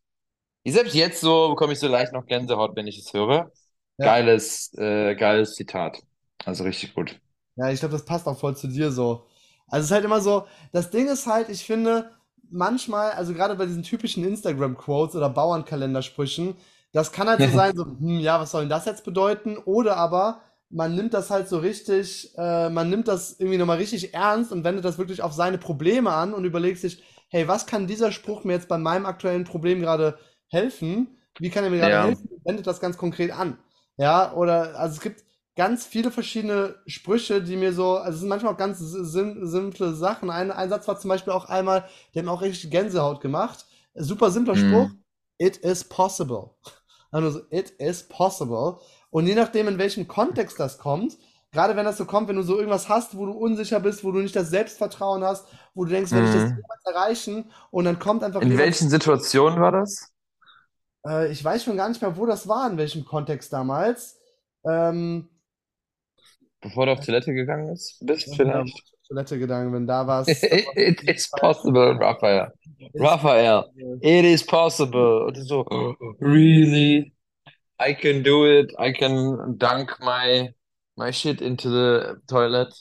S2: selbst jetzt so bekomme ich so leicht noch Gänsehaut, wenn ich es höre.
S1: ja.
S2: Geiles, äh, geiles Zitat. Also richtig gut.
S1: Ja, ich glaube, das passt auch voll zu dir so. Also es ist halt immer so, das Ding ist halt, ich finde, manchmal, also gerade bei diesen typischen Instagram-Quotes oder Bauernkalendersprüchen, das kann halt so sein, so, hm, ja, was soll denn das jetzt bedeuten? Oder aber man nimmt das halt so richtig, äh, man nimmt das irgendwie nochmal richtig ernst und wendet das wirklich auf seine Probleme an und überlegt sich, hey, was kann dieser Spruch mir jetzt bei meinem aktuellen Problem gerade helfen? Wie kann er mir gerade
S2: Ja.
S1: helfen? Wendet das ganz konkret an. Ja, oder, also es gibt ganz viele verschiedene Sprüche, die mir so, also es sind manchmal auch ganz sim simple Sachen. Ein, ein Satz war zum Beispiel auch einmal, der hat mir auch richtig Gänsehaut gemacht. Super simpler Spruch.
S2: Mhm.
S1: It is possible. Also so, it is possible. Und je nachdem, in welchem Kontext das kommt, gerade wenn das so kommt, wenn du so irgendwas hast, wo du unsicher bist, wo du nicht das Selbstvertrauen hast, wo du denkst, werde ich das
S2: Mhm.
S1: jemals erreichen? Und dann kommt einfach
S2: In
S1: jemand,
S2: welchen Situationen war das?
S1: äh, ich weiß schon gar nicht mehr, wo das war, in welchem Kontext damals. Ähm,
S2: Bevor du auf Toilette gegangen bist, bist
S1: ja,
S2: vielleicht?
S1: ich auf Toilette gegangen bin, da war es.
S2: It is possible, Raphael. Raphael, it is possible. Und so, really? I can do it. I can dunk my my shit into the toilet.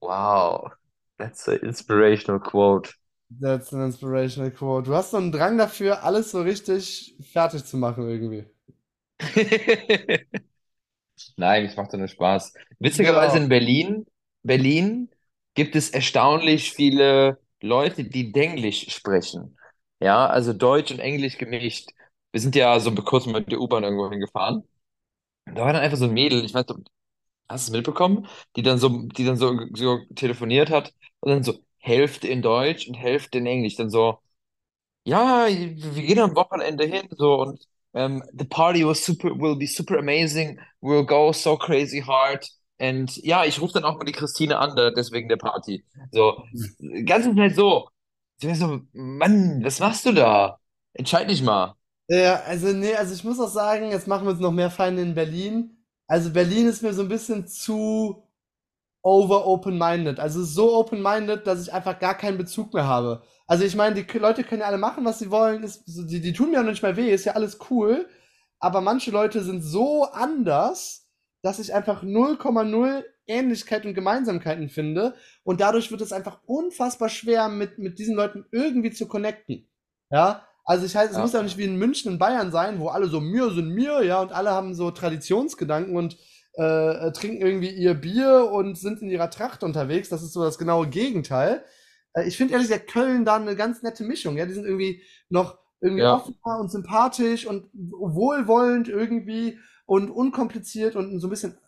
S2: Wow, that's an inspirational quote.
S1: That's an inspirational quote. Du hast so einen Drang dafür, alles so richtig fertig zu machen irgendwie.
S2: Nein, es macht doch nur Spaß. Witzigerweise
S1: Genau.
S2: in Berlin, Berlin gibt es erstaunlich viele Leute, die Denglisch sprechen. Ja, also Deutsch und Englisch gemischt. Wir sind ja so kurz mit der U-Bahn irgendwo hingefahren. Da war dann einfach so ein Mädel, ich weiß hast du es mitbekommen? Die dann so, die dann so, so telefoniert hat und dann so Hälfte in Deutsch und Hälfte in Englisch. Dann so, ja, wir gehen am Wochenende hin, so und ähm, the party was super, will be super amazing, we'll go so crazy hard. Und ja, ich rufe dann auch mal die Christine an, deswegen der Party. So, ganz schnell so. Ich so, Mann, was machst du da? Entscheid dich mal.
S1: Ja, also nee, also ich muss auch sagen, jetzt machen wir uns noch mehr Feinde in Berlin. Also Berlin ist mir so ein bisschen zu over open-minded. Also so open-minded, dass ich einfach gar keinen Bezug mehr habe. Also ich meine, die Leute können ja alle machen, was sie wollen. Ist, die, die tun mir auch nicht mehr weh, ist ja alles cool. Aber manche Leute sind so anders, dass ich einfach 0,0 Ähnlichkeit und Gemeinsamkeiten finde. Und dadurch wird es einfach unfassbar schwer, mit, mit diesen Leuten irgendwie zu connecten. Ja, also ich heißt, es
S2: Ja.
S1: muss ja nicht wie in München, in Bayern sein, wo alle so mir sind mir, ja, und alle haben so Traditionsgedanken und äh, äh, trinken irgendwie ihr Bier und sind in ihrer Tracht unterwegs. Das ist so das genaue Gegenteil. Äh, ich finde ehrlich gesagt Köln da eine ganz nette Mischung. Ja, die sind irgendwie noch irgendwie
S2: Ja.
S1: offener und sympathisch und wohlwollend irgendwie und unkompliziert und so ein bisschen,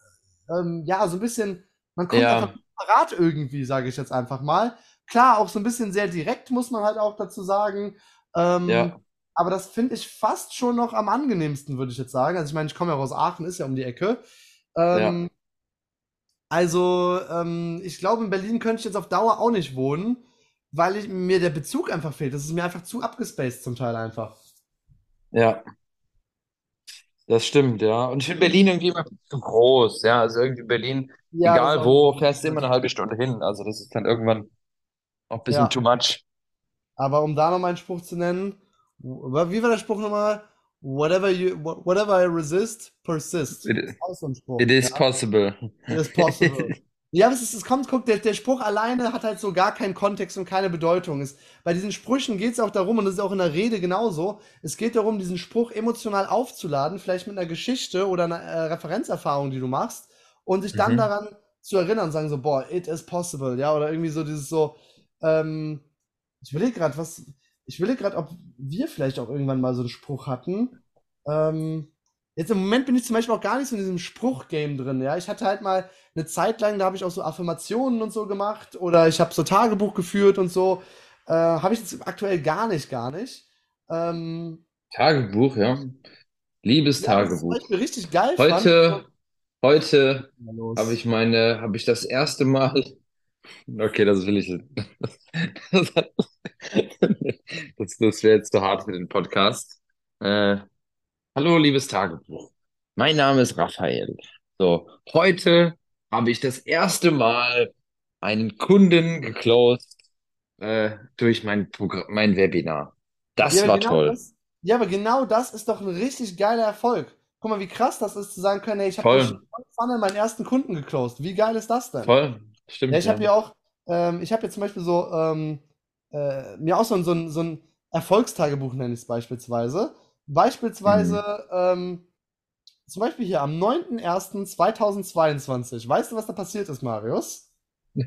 S1: ähm, ja, so ein bisschen, man kommt
S2: Ja.
S1: einfach parat irgendwie, sage ich jetzt einfach mal. Klar, auch so ein bisschen sehr direkt, muss man halt auch dazu sagen. Ähm,
S2: Ja.
S1: aber das finde ich fast schon noch am angenehmsten, würde ich jetzt sagen. Also ich meine, ich komme ja aus Aachen, ist ja um die Ecke. Ähm, also, ähm, ich glaube, in Berlin könnte ich jetzt auf Dauer auch nicht wohnen, weil ich, mir der Bezug einfach fehlt. Das ist mir einfach zu abgespaced zum Teil einfach.
S2: Ja, das stimmt, ja. Und ich finde Berlin irgendwie immer zu groß, ja. Also irgendwie Berlin,
S1: Ja,
S2: egal wo, fährst du immer eine halbe Stunde hin. Also das ist dann irgendwann auch ein bisschen
S1: Ja.
S2: too much.
S1: Aber um da nochmal einen Spruch zu nennen, wie war der Spruch nochmal? Whatever you, wh- whatever I resist, persist.
S2: It-
S1: Das ist so Spruch.
S2: It is
S1: ja.
S2: possible.
S1: It is possible. Ja, es, ist, es kommt, guck, der, der Spruch alleine hat halt so gar keinen Kontext und keine Bedeutung. Es, bei diesen Sprüchen geht es auch darum, und das ist auch in der Rede genauso, es geht darum, diesen Spruch emotional aufzuladen, vielleicht mit einer Geschichte oder einer äh, Referenzerfahrung, die du machst, und sich dann
S2: Mhm.
S1: daran zu erinnern und sagen so, boah, it is possible, ja, oder irgendwie so dieses so, ähm, ich überlege gerade, was, ich überlege gerade, ob wir vielleicht auch irgendwann mal so einen Spruch hatten. Ähm, jetzt im Moment bin ich zum Beispiel auch gar nicht so in diesem Spruch-Game drin, ja. Ich hatte halt mal eine Zeit lang, da habe ich auch so Affirmationen und so gemacht oder ich habe so Tagebuch geführt und so. Äh, habe ich jetzt aktuell gar nicht, gar nicht. Ähm,
S2: Tagebuch, ja. Liebes
S1: ja,
S2: Tagebuch.
S1: Beispiel richtig geil fand.
S2: Heute, heute habe ich meine, habe ich das erste Mal. Okay, das will ich. Das, das, das wäre jetzt zu hart für den Podcast. Äh, hallo, liebes Tagebuch. Mein Name ist Raphael. So, heute habe ich das erste Mal einen Kunden geclosed äh, durch mein Programm, mein Webinar. Das
S1: Ja,
S2: war
S1: genau
S2: toll.
S1: das, ja, aber genau das ist doch ein richtig geiler Erfolg. Guck mal, wie krass das ist, zu sagen können, hey, ich habe durch Pfanne meinen ersten Kunden geclosed. Wie geil ist das denn?
S2: Voll, stimmt.
S1: Ja, ich habe
S2: ja.
S1: ja auch, ähm, ich habe jetzt zum Beispiel so, ähm, äh, mir auch so ein, so ein, so ein Erfolgstagebuch nenne ich es beispielsweise. Beispielsweise, ähm, zum Beispiel hier am 9.01.2022. Weißt du, was da passiert ist, Marius?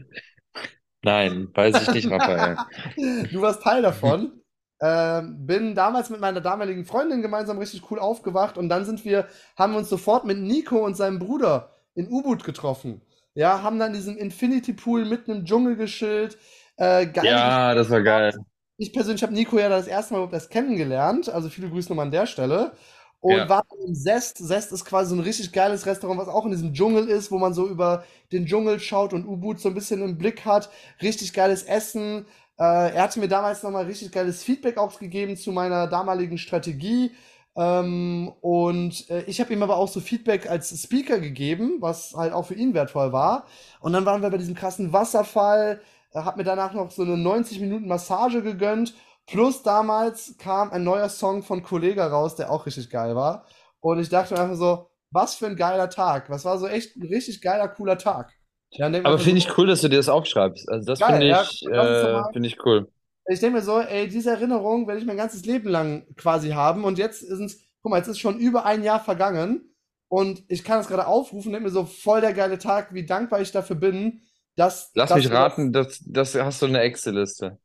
S2: Nein, weiß ich nicht, Raphael.
S1: Du warst Teil davon. Ähm, bin damals mit meiner damaligen Freundin gemeinsam richtig cool aufgewacht und dann sind wir, haben wir uns sofort mit Nico und seinem Bruder in Ubud getroffen. Ja, haben dann diesen Infinity Pool mitten im Dschungel geschillt. Äh,
S2: Ja, das war geil.
S1: Ich persönlich habe Nico ja das erste Mal überhaupt erst kennengelernt, also viele Grüße nochmal an der Stelle. Und
S2: Ja.
S1: war im Zest. Zest ist quasi so ein richtig geiles Restaurant, was auch in diesem Dschungel ist, wo man so über den Dschungel schaut und Ubud so ein bisschen im Blick hat. Richtig geiles Essen. Äh, er hatte mir damals nochmal richtig geiles Feedback auch gegeben zu meiner damaligen Strategie. Ähm, und äh, ich habe ihm aber auch so Feedback als Speaker gegeben, was halt auch für ihn wertvoll war. Und dann waren wir bei diesem krassen Wasserfall äh, hab mir danach noch so eine 90 Minuten Massage gegönnt. Plus damals kam ein neuer Song von Kollega raus, der auch richtig geil war. Und ich dachte mir einfach so, was für ein geiler Tag. Was war so echt ein richtig geiler, cooler Tag. Ja,
S2: Aber finde
S1: so,
S2: ich cool, dass du dir das aufschreibst. Also das finde
S1: ja,
S2: ich,
S1: doch
S2: äh,
S1: mal.
S2: finde ich cool.
S1: Ich denke mir so, ey, diese Erinnerung werde ich mein ganzes Leben lang quasi haben. Und jetzt ist es, guck mal, jetzt ist schon über ein Jahr vergangen. Und ich kann das gerade aufrufen, denke mir so, voll der geile Tag, wie dankbar ich dafür bin, dass,
S2: Lass
S1: dass
S2: mich raten, das, das hast du eine Excel-Liste.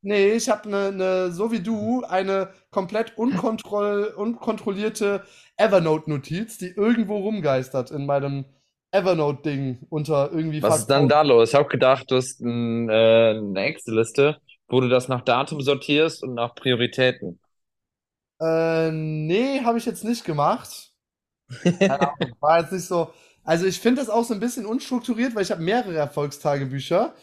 S1: Nee, ich habe eine, eine, so wie du, eine komplett unkontroll, unkontrollierte Evernote-Notiz, die irgendwo rumgeistert in meinem Evernote-Ding unter irgendwie
S2: Was
S1: fast
S2: ist dann
S1: 1000.
S2: da los? Ich habe gedacht, du hast ein, äh, eine Excel-Liste, wo du das nach Datum sortierst und nach Prioritäten.
S1: Äh, nee, habe ich jetzt nicht gemacht. Keine Ahnung, war jetzt nicht so. Also ich finde das auch so ein bisschen unstrukturiert, weil ich habe mehrere Erfolgstagebücher.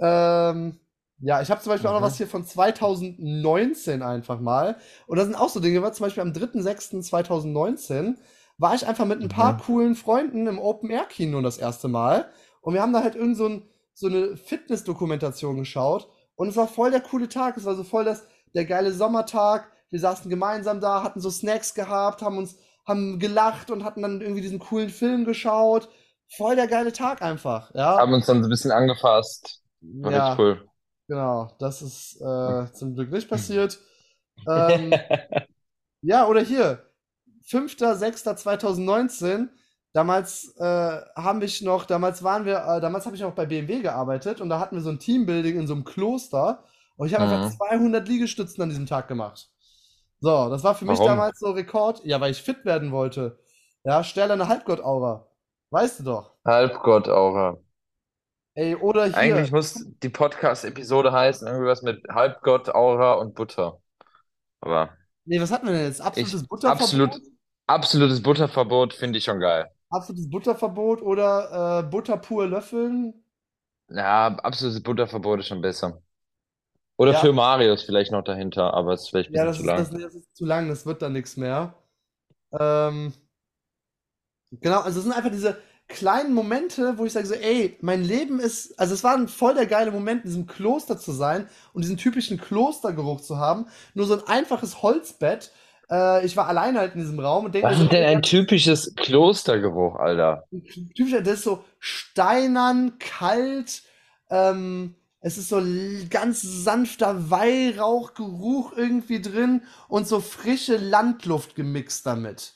S1: Ähm, ja, ich habe zum Beispiel auch noch was
S2: Mhm.
S1: hier von 2019 einfach mal. Und da sind auch so Dinge, weil zum Beispiel am 3.6.2019 war ich einfach mit ein paar
S2: Mhm.
S1: coolen Freunden im Open-Air-Kino das erste Mal. Und wir haben da halt irgend so, ein, so eine Fitness-Dokumentation geschaut. Und es war voll der coole Tag. Es war so voll das, der geile Sommertag. Wir saßen gemeinsam da, hatten so Snacks gehabt, haben uns, haben gelacht und hatten dann irgendwie diesen coolen Film geschaut. Voll der geile Tag einfach, ja.
S2: Haben uns dann so ein bisschen angefasst. War richtig
S1: Ja,
S2: cool.
S1: genau. Das ist äh, zum Glück nicht passiert. Ähm, ja, oder hier, 5.6.2019. Damals äh, haben wir noch, damals waren wir, äh, damals habe ich noch bei BMW gearbeitet und da hatten wir so ein Teambuilding in so einem Kloster und ich habe einfach
S2: Mhm.
S1: 200 Liegestützen an diesem Tag gemacht. So, das war für mich
S2: Warum?
S1: damals so Rekord. Ja, weil ich fit werden wollte. Ja, stell eine Halbgott-Aura. Weißt du doch.
S2: Halbgott, Aura.
S1: Ey, oder hier.
S2: Eigentlich muss die Podcast-Episode heißen, irgendwas mit Halbgott, Aura und Butter. Aber
S1: Nee, was hatten wir denn jetzt? Absolutes
S2: ich,
S1: Butterverbot?
S2: absolut, absolutes Butterverbot finde ich schon geil.
S1: Absolutes Butterverbot oder äh, Butter pur löffeln?
S2: Ja, absolutes Butterverbot ist schon besser. Oder
S1: Ja,
S2: für Marius vielleicht noch dahinter, aber es ist vielleicht ein
S1: ja,
S2: bisschen
S1: das
S2: zu
S1: ist, das,
S2: lang.
S1: das ist zu lang, das wird dann nichts mehr. Ähm, genau, also es sind einfach diese kleinen Momente, wo ich sage so, ey, mein Leben ist, also es war ein voll der geile Moment, in diesem Kloster zu sein und diesen typischen Klostergeruch zu haben. Nur so ein einfaches Holzbett. Äh, ich war alleine halt in diesem Raum und denke
S2: Was ist denn ein typisches Klostergeruch, Alter?
S1: typischer, das ist so steinern, kalt, ähm, es ist so ganz sanfter Weihrauchgeruch irgendwie drin und so frische Landluft gemixt damit.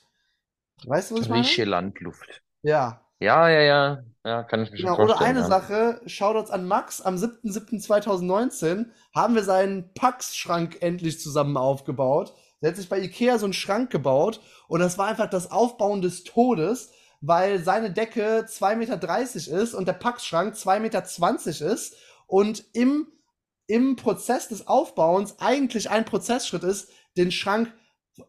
S1: Weißt du, was ich meine?
S2: Frische Landluft.
S1: Ja,
S2: Ja, ja, ja. Ja, kann ich mir schon
S1: genau. Oder eine
S2: ja.
S1: Sache, Shoutouts an Max, am 7.7.2019 haben wir seinen Pax-Schrank endlich zusammen aufgebaut. Der hat sich bei Ikea so einen Schrank gebaut und das war einfach das Aufbauen des Todes, weil seine Decke 2,30 Meter ist und der Pax-Schrank 2,20 Meter ist und im, im Prozess des Aufbauens eigentlich ein Prozessschritt ist, den Schrank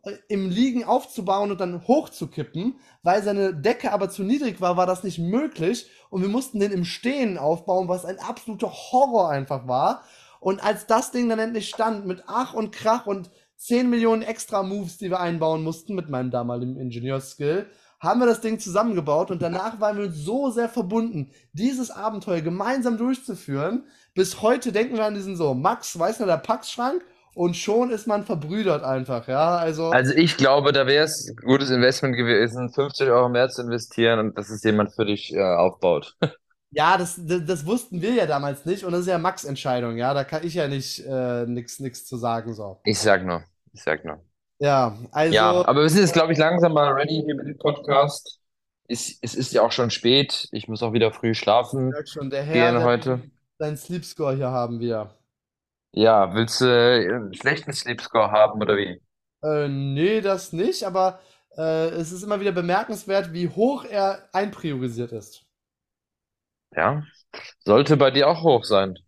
S1: äh, im Liegen aufzubauen und dann hochzukippen. Weil seine Decke aber zu niedrig war, war das nicht möglich. Und wir mussten den im Stehen aufbauen, was ein absoluter Horror einfach war. Und als das Ding dann endlich stand, mit Ach und Krach und 10 Millionen extra Moves, die wir einbauen mussten mit meinem damaligen Ingenieurskill, haben wir das Ding zusammengebaut und danach waren wir so sehr verbunden, dieses Abenteuer gemeinsam durchzuführen. Bis heute denken wir an diesen so, Max, weiß noch, der Pax-Schrank und schon ist man verbrüdert einfach, ja, also.
S2: Also ich glaube, da wäre es ein gutes Investment gewesen, 50 Euro mehr zu investieren und dass es jemand für dich äh, aufbaut.
S1: Ja, das, das, das wussten wir ja damals nicht und das ist ja Max Entscheidung, ja, da kann ich ja nicht äh, nix zu sagen, so.
S2: Ich sag nur, ich sag nur.
S1: Ja,
S2: Ja,
S1: also,
S2: aber wir sind jetzt, glaube ich, langsam mal ready hier mit dem Podcast. Es, es ist ja auch schon spät. Ich muss auch wieder früh
S1: ich
S2: schlafen
S1: merk schon, der Herr,
S2: gehen heute.
S1: will seinen Sleep Score hier haben wir.
S2: Ja, willst du äh, einen schlechten Sleep Score haben oder wie?
S1: Äh, nee, das nicht, aber äh, es ist immer wieder bemerkenswert, wie hoch er einpriorisiert ist.
S2: Ja, sollte bei dir auch hoch sein.
S1: Äh,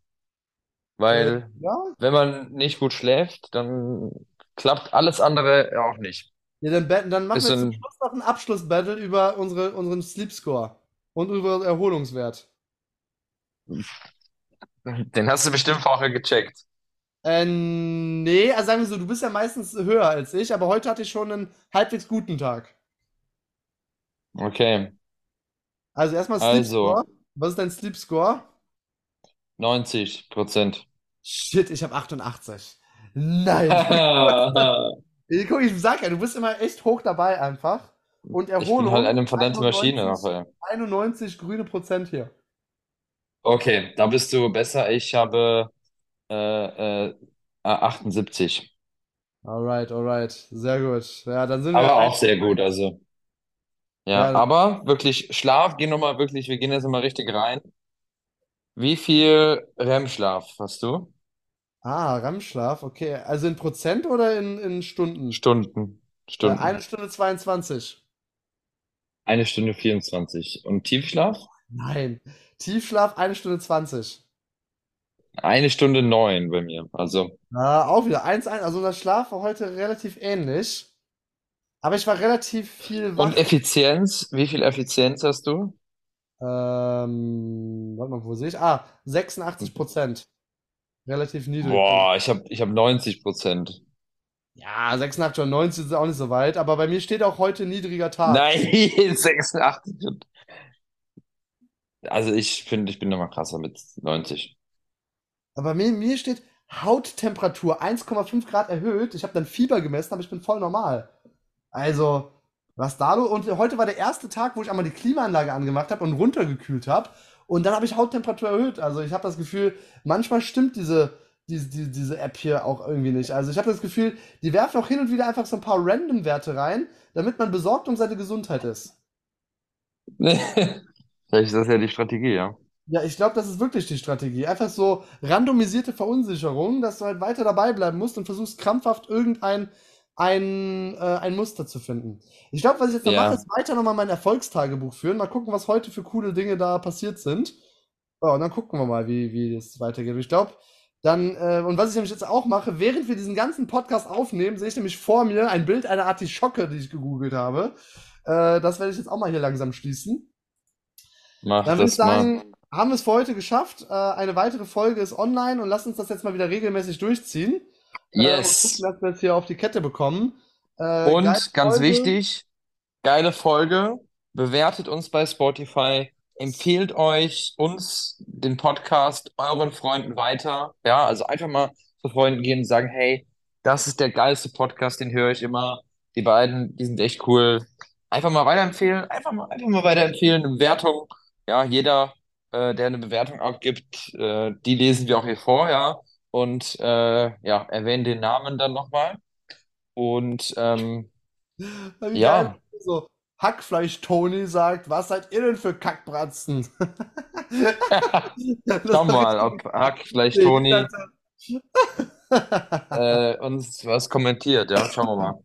S2: Weil,
S1: ja?
S2: wenn man nicht gut schläft, dann klappt alles andere auch nicht.
S1: Ja, dann, dann machen wir zum Schluss noch ein Abschlussbattle über unsere, unseren Sleep Score und über unseren Erholungswert.
S2: den hast du bestimmt vorher gecheckt.
S1: Äh, nee, also sagen wir so, du bist ja meistens höher als ich, aber heute hatte ich schon einen halbwegs guten Tag.
S2: Okay,
S1: Also erstmal Sleep
S2: also
S1: Score. Was ist dein Sleep Score?
S2: 90 Prozent.
S1: Shit, ich habe 88. Nein. Ich, guck, ich sag ja, du bist immer echt hoch dabei einfach. Und
S2: Ich bin halt
S1: Erholung
S2: eine verdammte Maschine,
S1: 91,
S2: Raphael.
S1: 91 grüne Prozent hier.
S2: Okay, da bist du besser. Ich habe äh, äh, 78.
S1: Alright, alright. Sehr gut. Ja, dann sind wir
S2: Aber auch sehr gut, also. Ja,
S1: Ja,
S2: aber wirklich Schlaf, geh nochmal wirklich, wir gehen jetzt nochmal richtig rein. Wie viel REM-Schlaf hast du?
S1: Ah, REM-Schlaf, okay. Also in Prozent oder in, in Stunden?
S2: Stunden.
S1: Äh, eine
S2: Stunden.
S1: Stunde 22.
S2: Eine Stunde 24. Und Tiefschlaf?
S1: Nein. Tiefschlaf eine Stunde 20.
S2: Eine Stunde neun bei mir. Also,
S1: Ah, auch wieder 1, 1. Also unser Schlaf war heute relativ ähnlich. Aber ich war relativ viel
S2: und
S1: wach.
S2: Effizienz? Wie viel Effizienz hast du?
S1: Ähm, warte mal, wo sehe ich? Ah, 86 Prozent. Relativ niedrig.
S2: Boah, ich habe ich hab 90 Prozent.
S1: Ja, 86 oder 90 ist auch nicht so weit, aber bei mir steht auch heute niedriger Tag.
S2: Nein, 86. Also ich finde, ich bin nochmal krasser mit 90.
S1: Aber bei mir, mir steht Hauttemperatur 1,5 Grad erhöht. Ich habe dann Fieber gemessen, aber ich bin voll normal. Also, was da los? Und heute war der erste Tag, wo ich einmal die Klimaanlage angemacht habe und runtergekühlt habe. Und dann habe ich Hauttemperatur erhöht. Also ich habe das Gefühl, manchmal stimmt diese, diese, diese, diese App hier auch irgendwie nicht. Also ich habe das Gefühl, die werfen auch hin und wieder einfach so ein paar Random-Werte rein, damit man besorgt um seine Gesundheit ist.
S2: Vielleicht ist das ja die Strategie, ja.
S1: Ja, ich glaube, das ist wirklich die Strategie. Einfach so randomisierte Verunsicherung, dass du halt weiter dabei bleiben musst und versuchst krampfhaft irgendein ein, äh, ein Muster zu finden. Ich glaube, was ich jetzt noch mache,
S2: Ja,
S1: ist weiter nochmal mein Erfolgstagebuch führen. Mal gucken, was heute für coole Dinge da passiert sind. Ja, und dann gucken wir mal, wie, wie es weitergeht. Ich glaube, dann, äh, und was ich nämlich jetzt auch mache, während wir diesen ganzen Podcast aufnehmen, sehe ich nämlich vor mir ein Bild einer Artischocke, die ich gegoogelt habe. Äh, das werde ich jetzt auch mal hier langsam schließen.
S2: mach
S1: Dann würde ich
S2: das mal.
S1: sagen, haben wir es für heute geschafft. Äh, eine weitere Folge ist online und lass uns das jetzt mal wieder regelmäßig durchziehen. Äh, und gucken,
S2: Yes.
S1: dass wir es hier auf die Kette bekommen. Äh,
S2: Und ganz
S1: Folge.
S2: wichtig, geile Folge. Bewertet uns bei Spotify. Empfehlt euch uns den Podcast euren Freunden weiter. Ja, also einfach mal zu Freunden gehen und sagen, hey, das ist der geilste Podcast, den höre ich immer. Die beiden, die sind echt cool. Einfach mal weiterempfehlen. Einfach mal, einfach mal weiterempfehlen. Eine Bewertung. Ja, jeder, äh, der eine Bewertung abgibt, äh, die lesen wir auch hier vor, ja. Und äh, ja, erwähnen den Namen dann nochmal. Und ähm,
S1: Wie geil.
S2: ja,
S1: So, Hackfleisch-Toni sagt, was seid ihr denn für Kackbratzen?
S2: Schau mal, ob Hack vielleicht
S1: Nee,
S2: Toni
S1: das-
S2: äh, uns was kommentiert. Ja, schauen wir mal.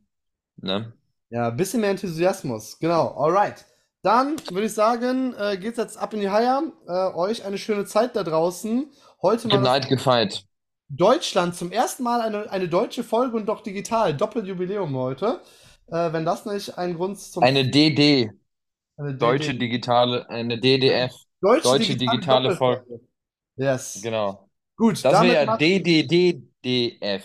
S2: Ne?
S1: Ja, ein bisschen mehr Enthusiasmus. Genau, alright. Dann würde ich sagen, äh, geht's jetzt ab in die Haia. Äh, euch eine schöne Zeit da draußen. Heute mal
S2: Good night, fight.
S1: Deutschland zum ersten Mal eine, eine deutsche Folge und doch digital. Doppeljubiläum heute. Äh, wenn das nicht ein Grund zum
S2: Eine DD,
S1: eine DD
S2: deutsche digitale, eine DDF,
S1: deutsche
S2: deutsche
S1: digitale
S2: digitale Folge.
S1: Yes.
S2: Genau.
S1: Gut,
S2: Das wäre ja DDDDF,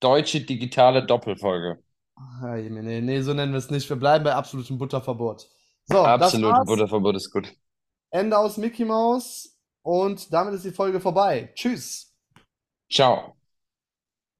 S2: deutsche digitale Doppelfolge.
S1: Ah, nee, nee, so nennen wir es nicht. Wir bleiben bei absolutem Butterverbot. So,
S2: Absolut. Butterverbot ist gut.
S1: Ende aus Mickey Mouse. Und damit ist die Folge vorbei. Tschüss.
S2: Tchau.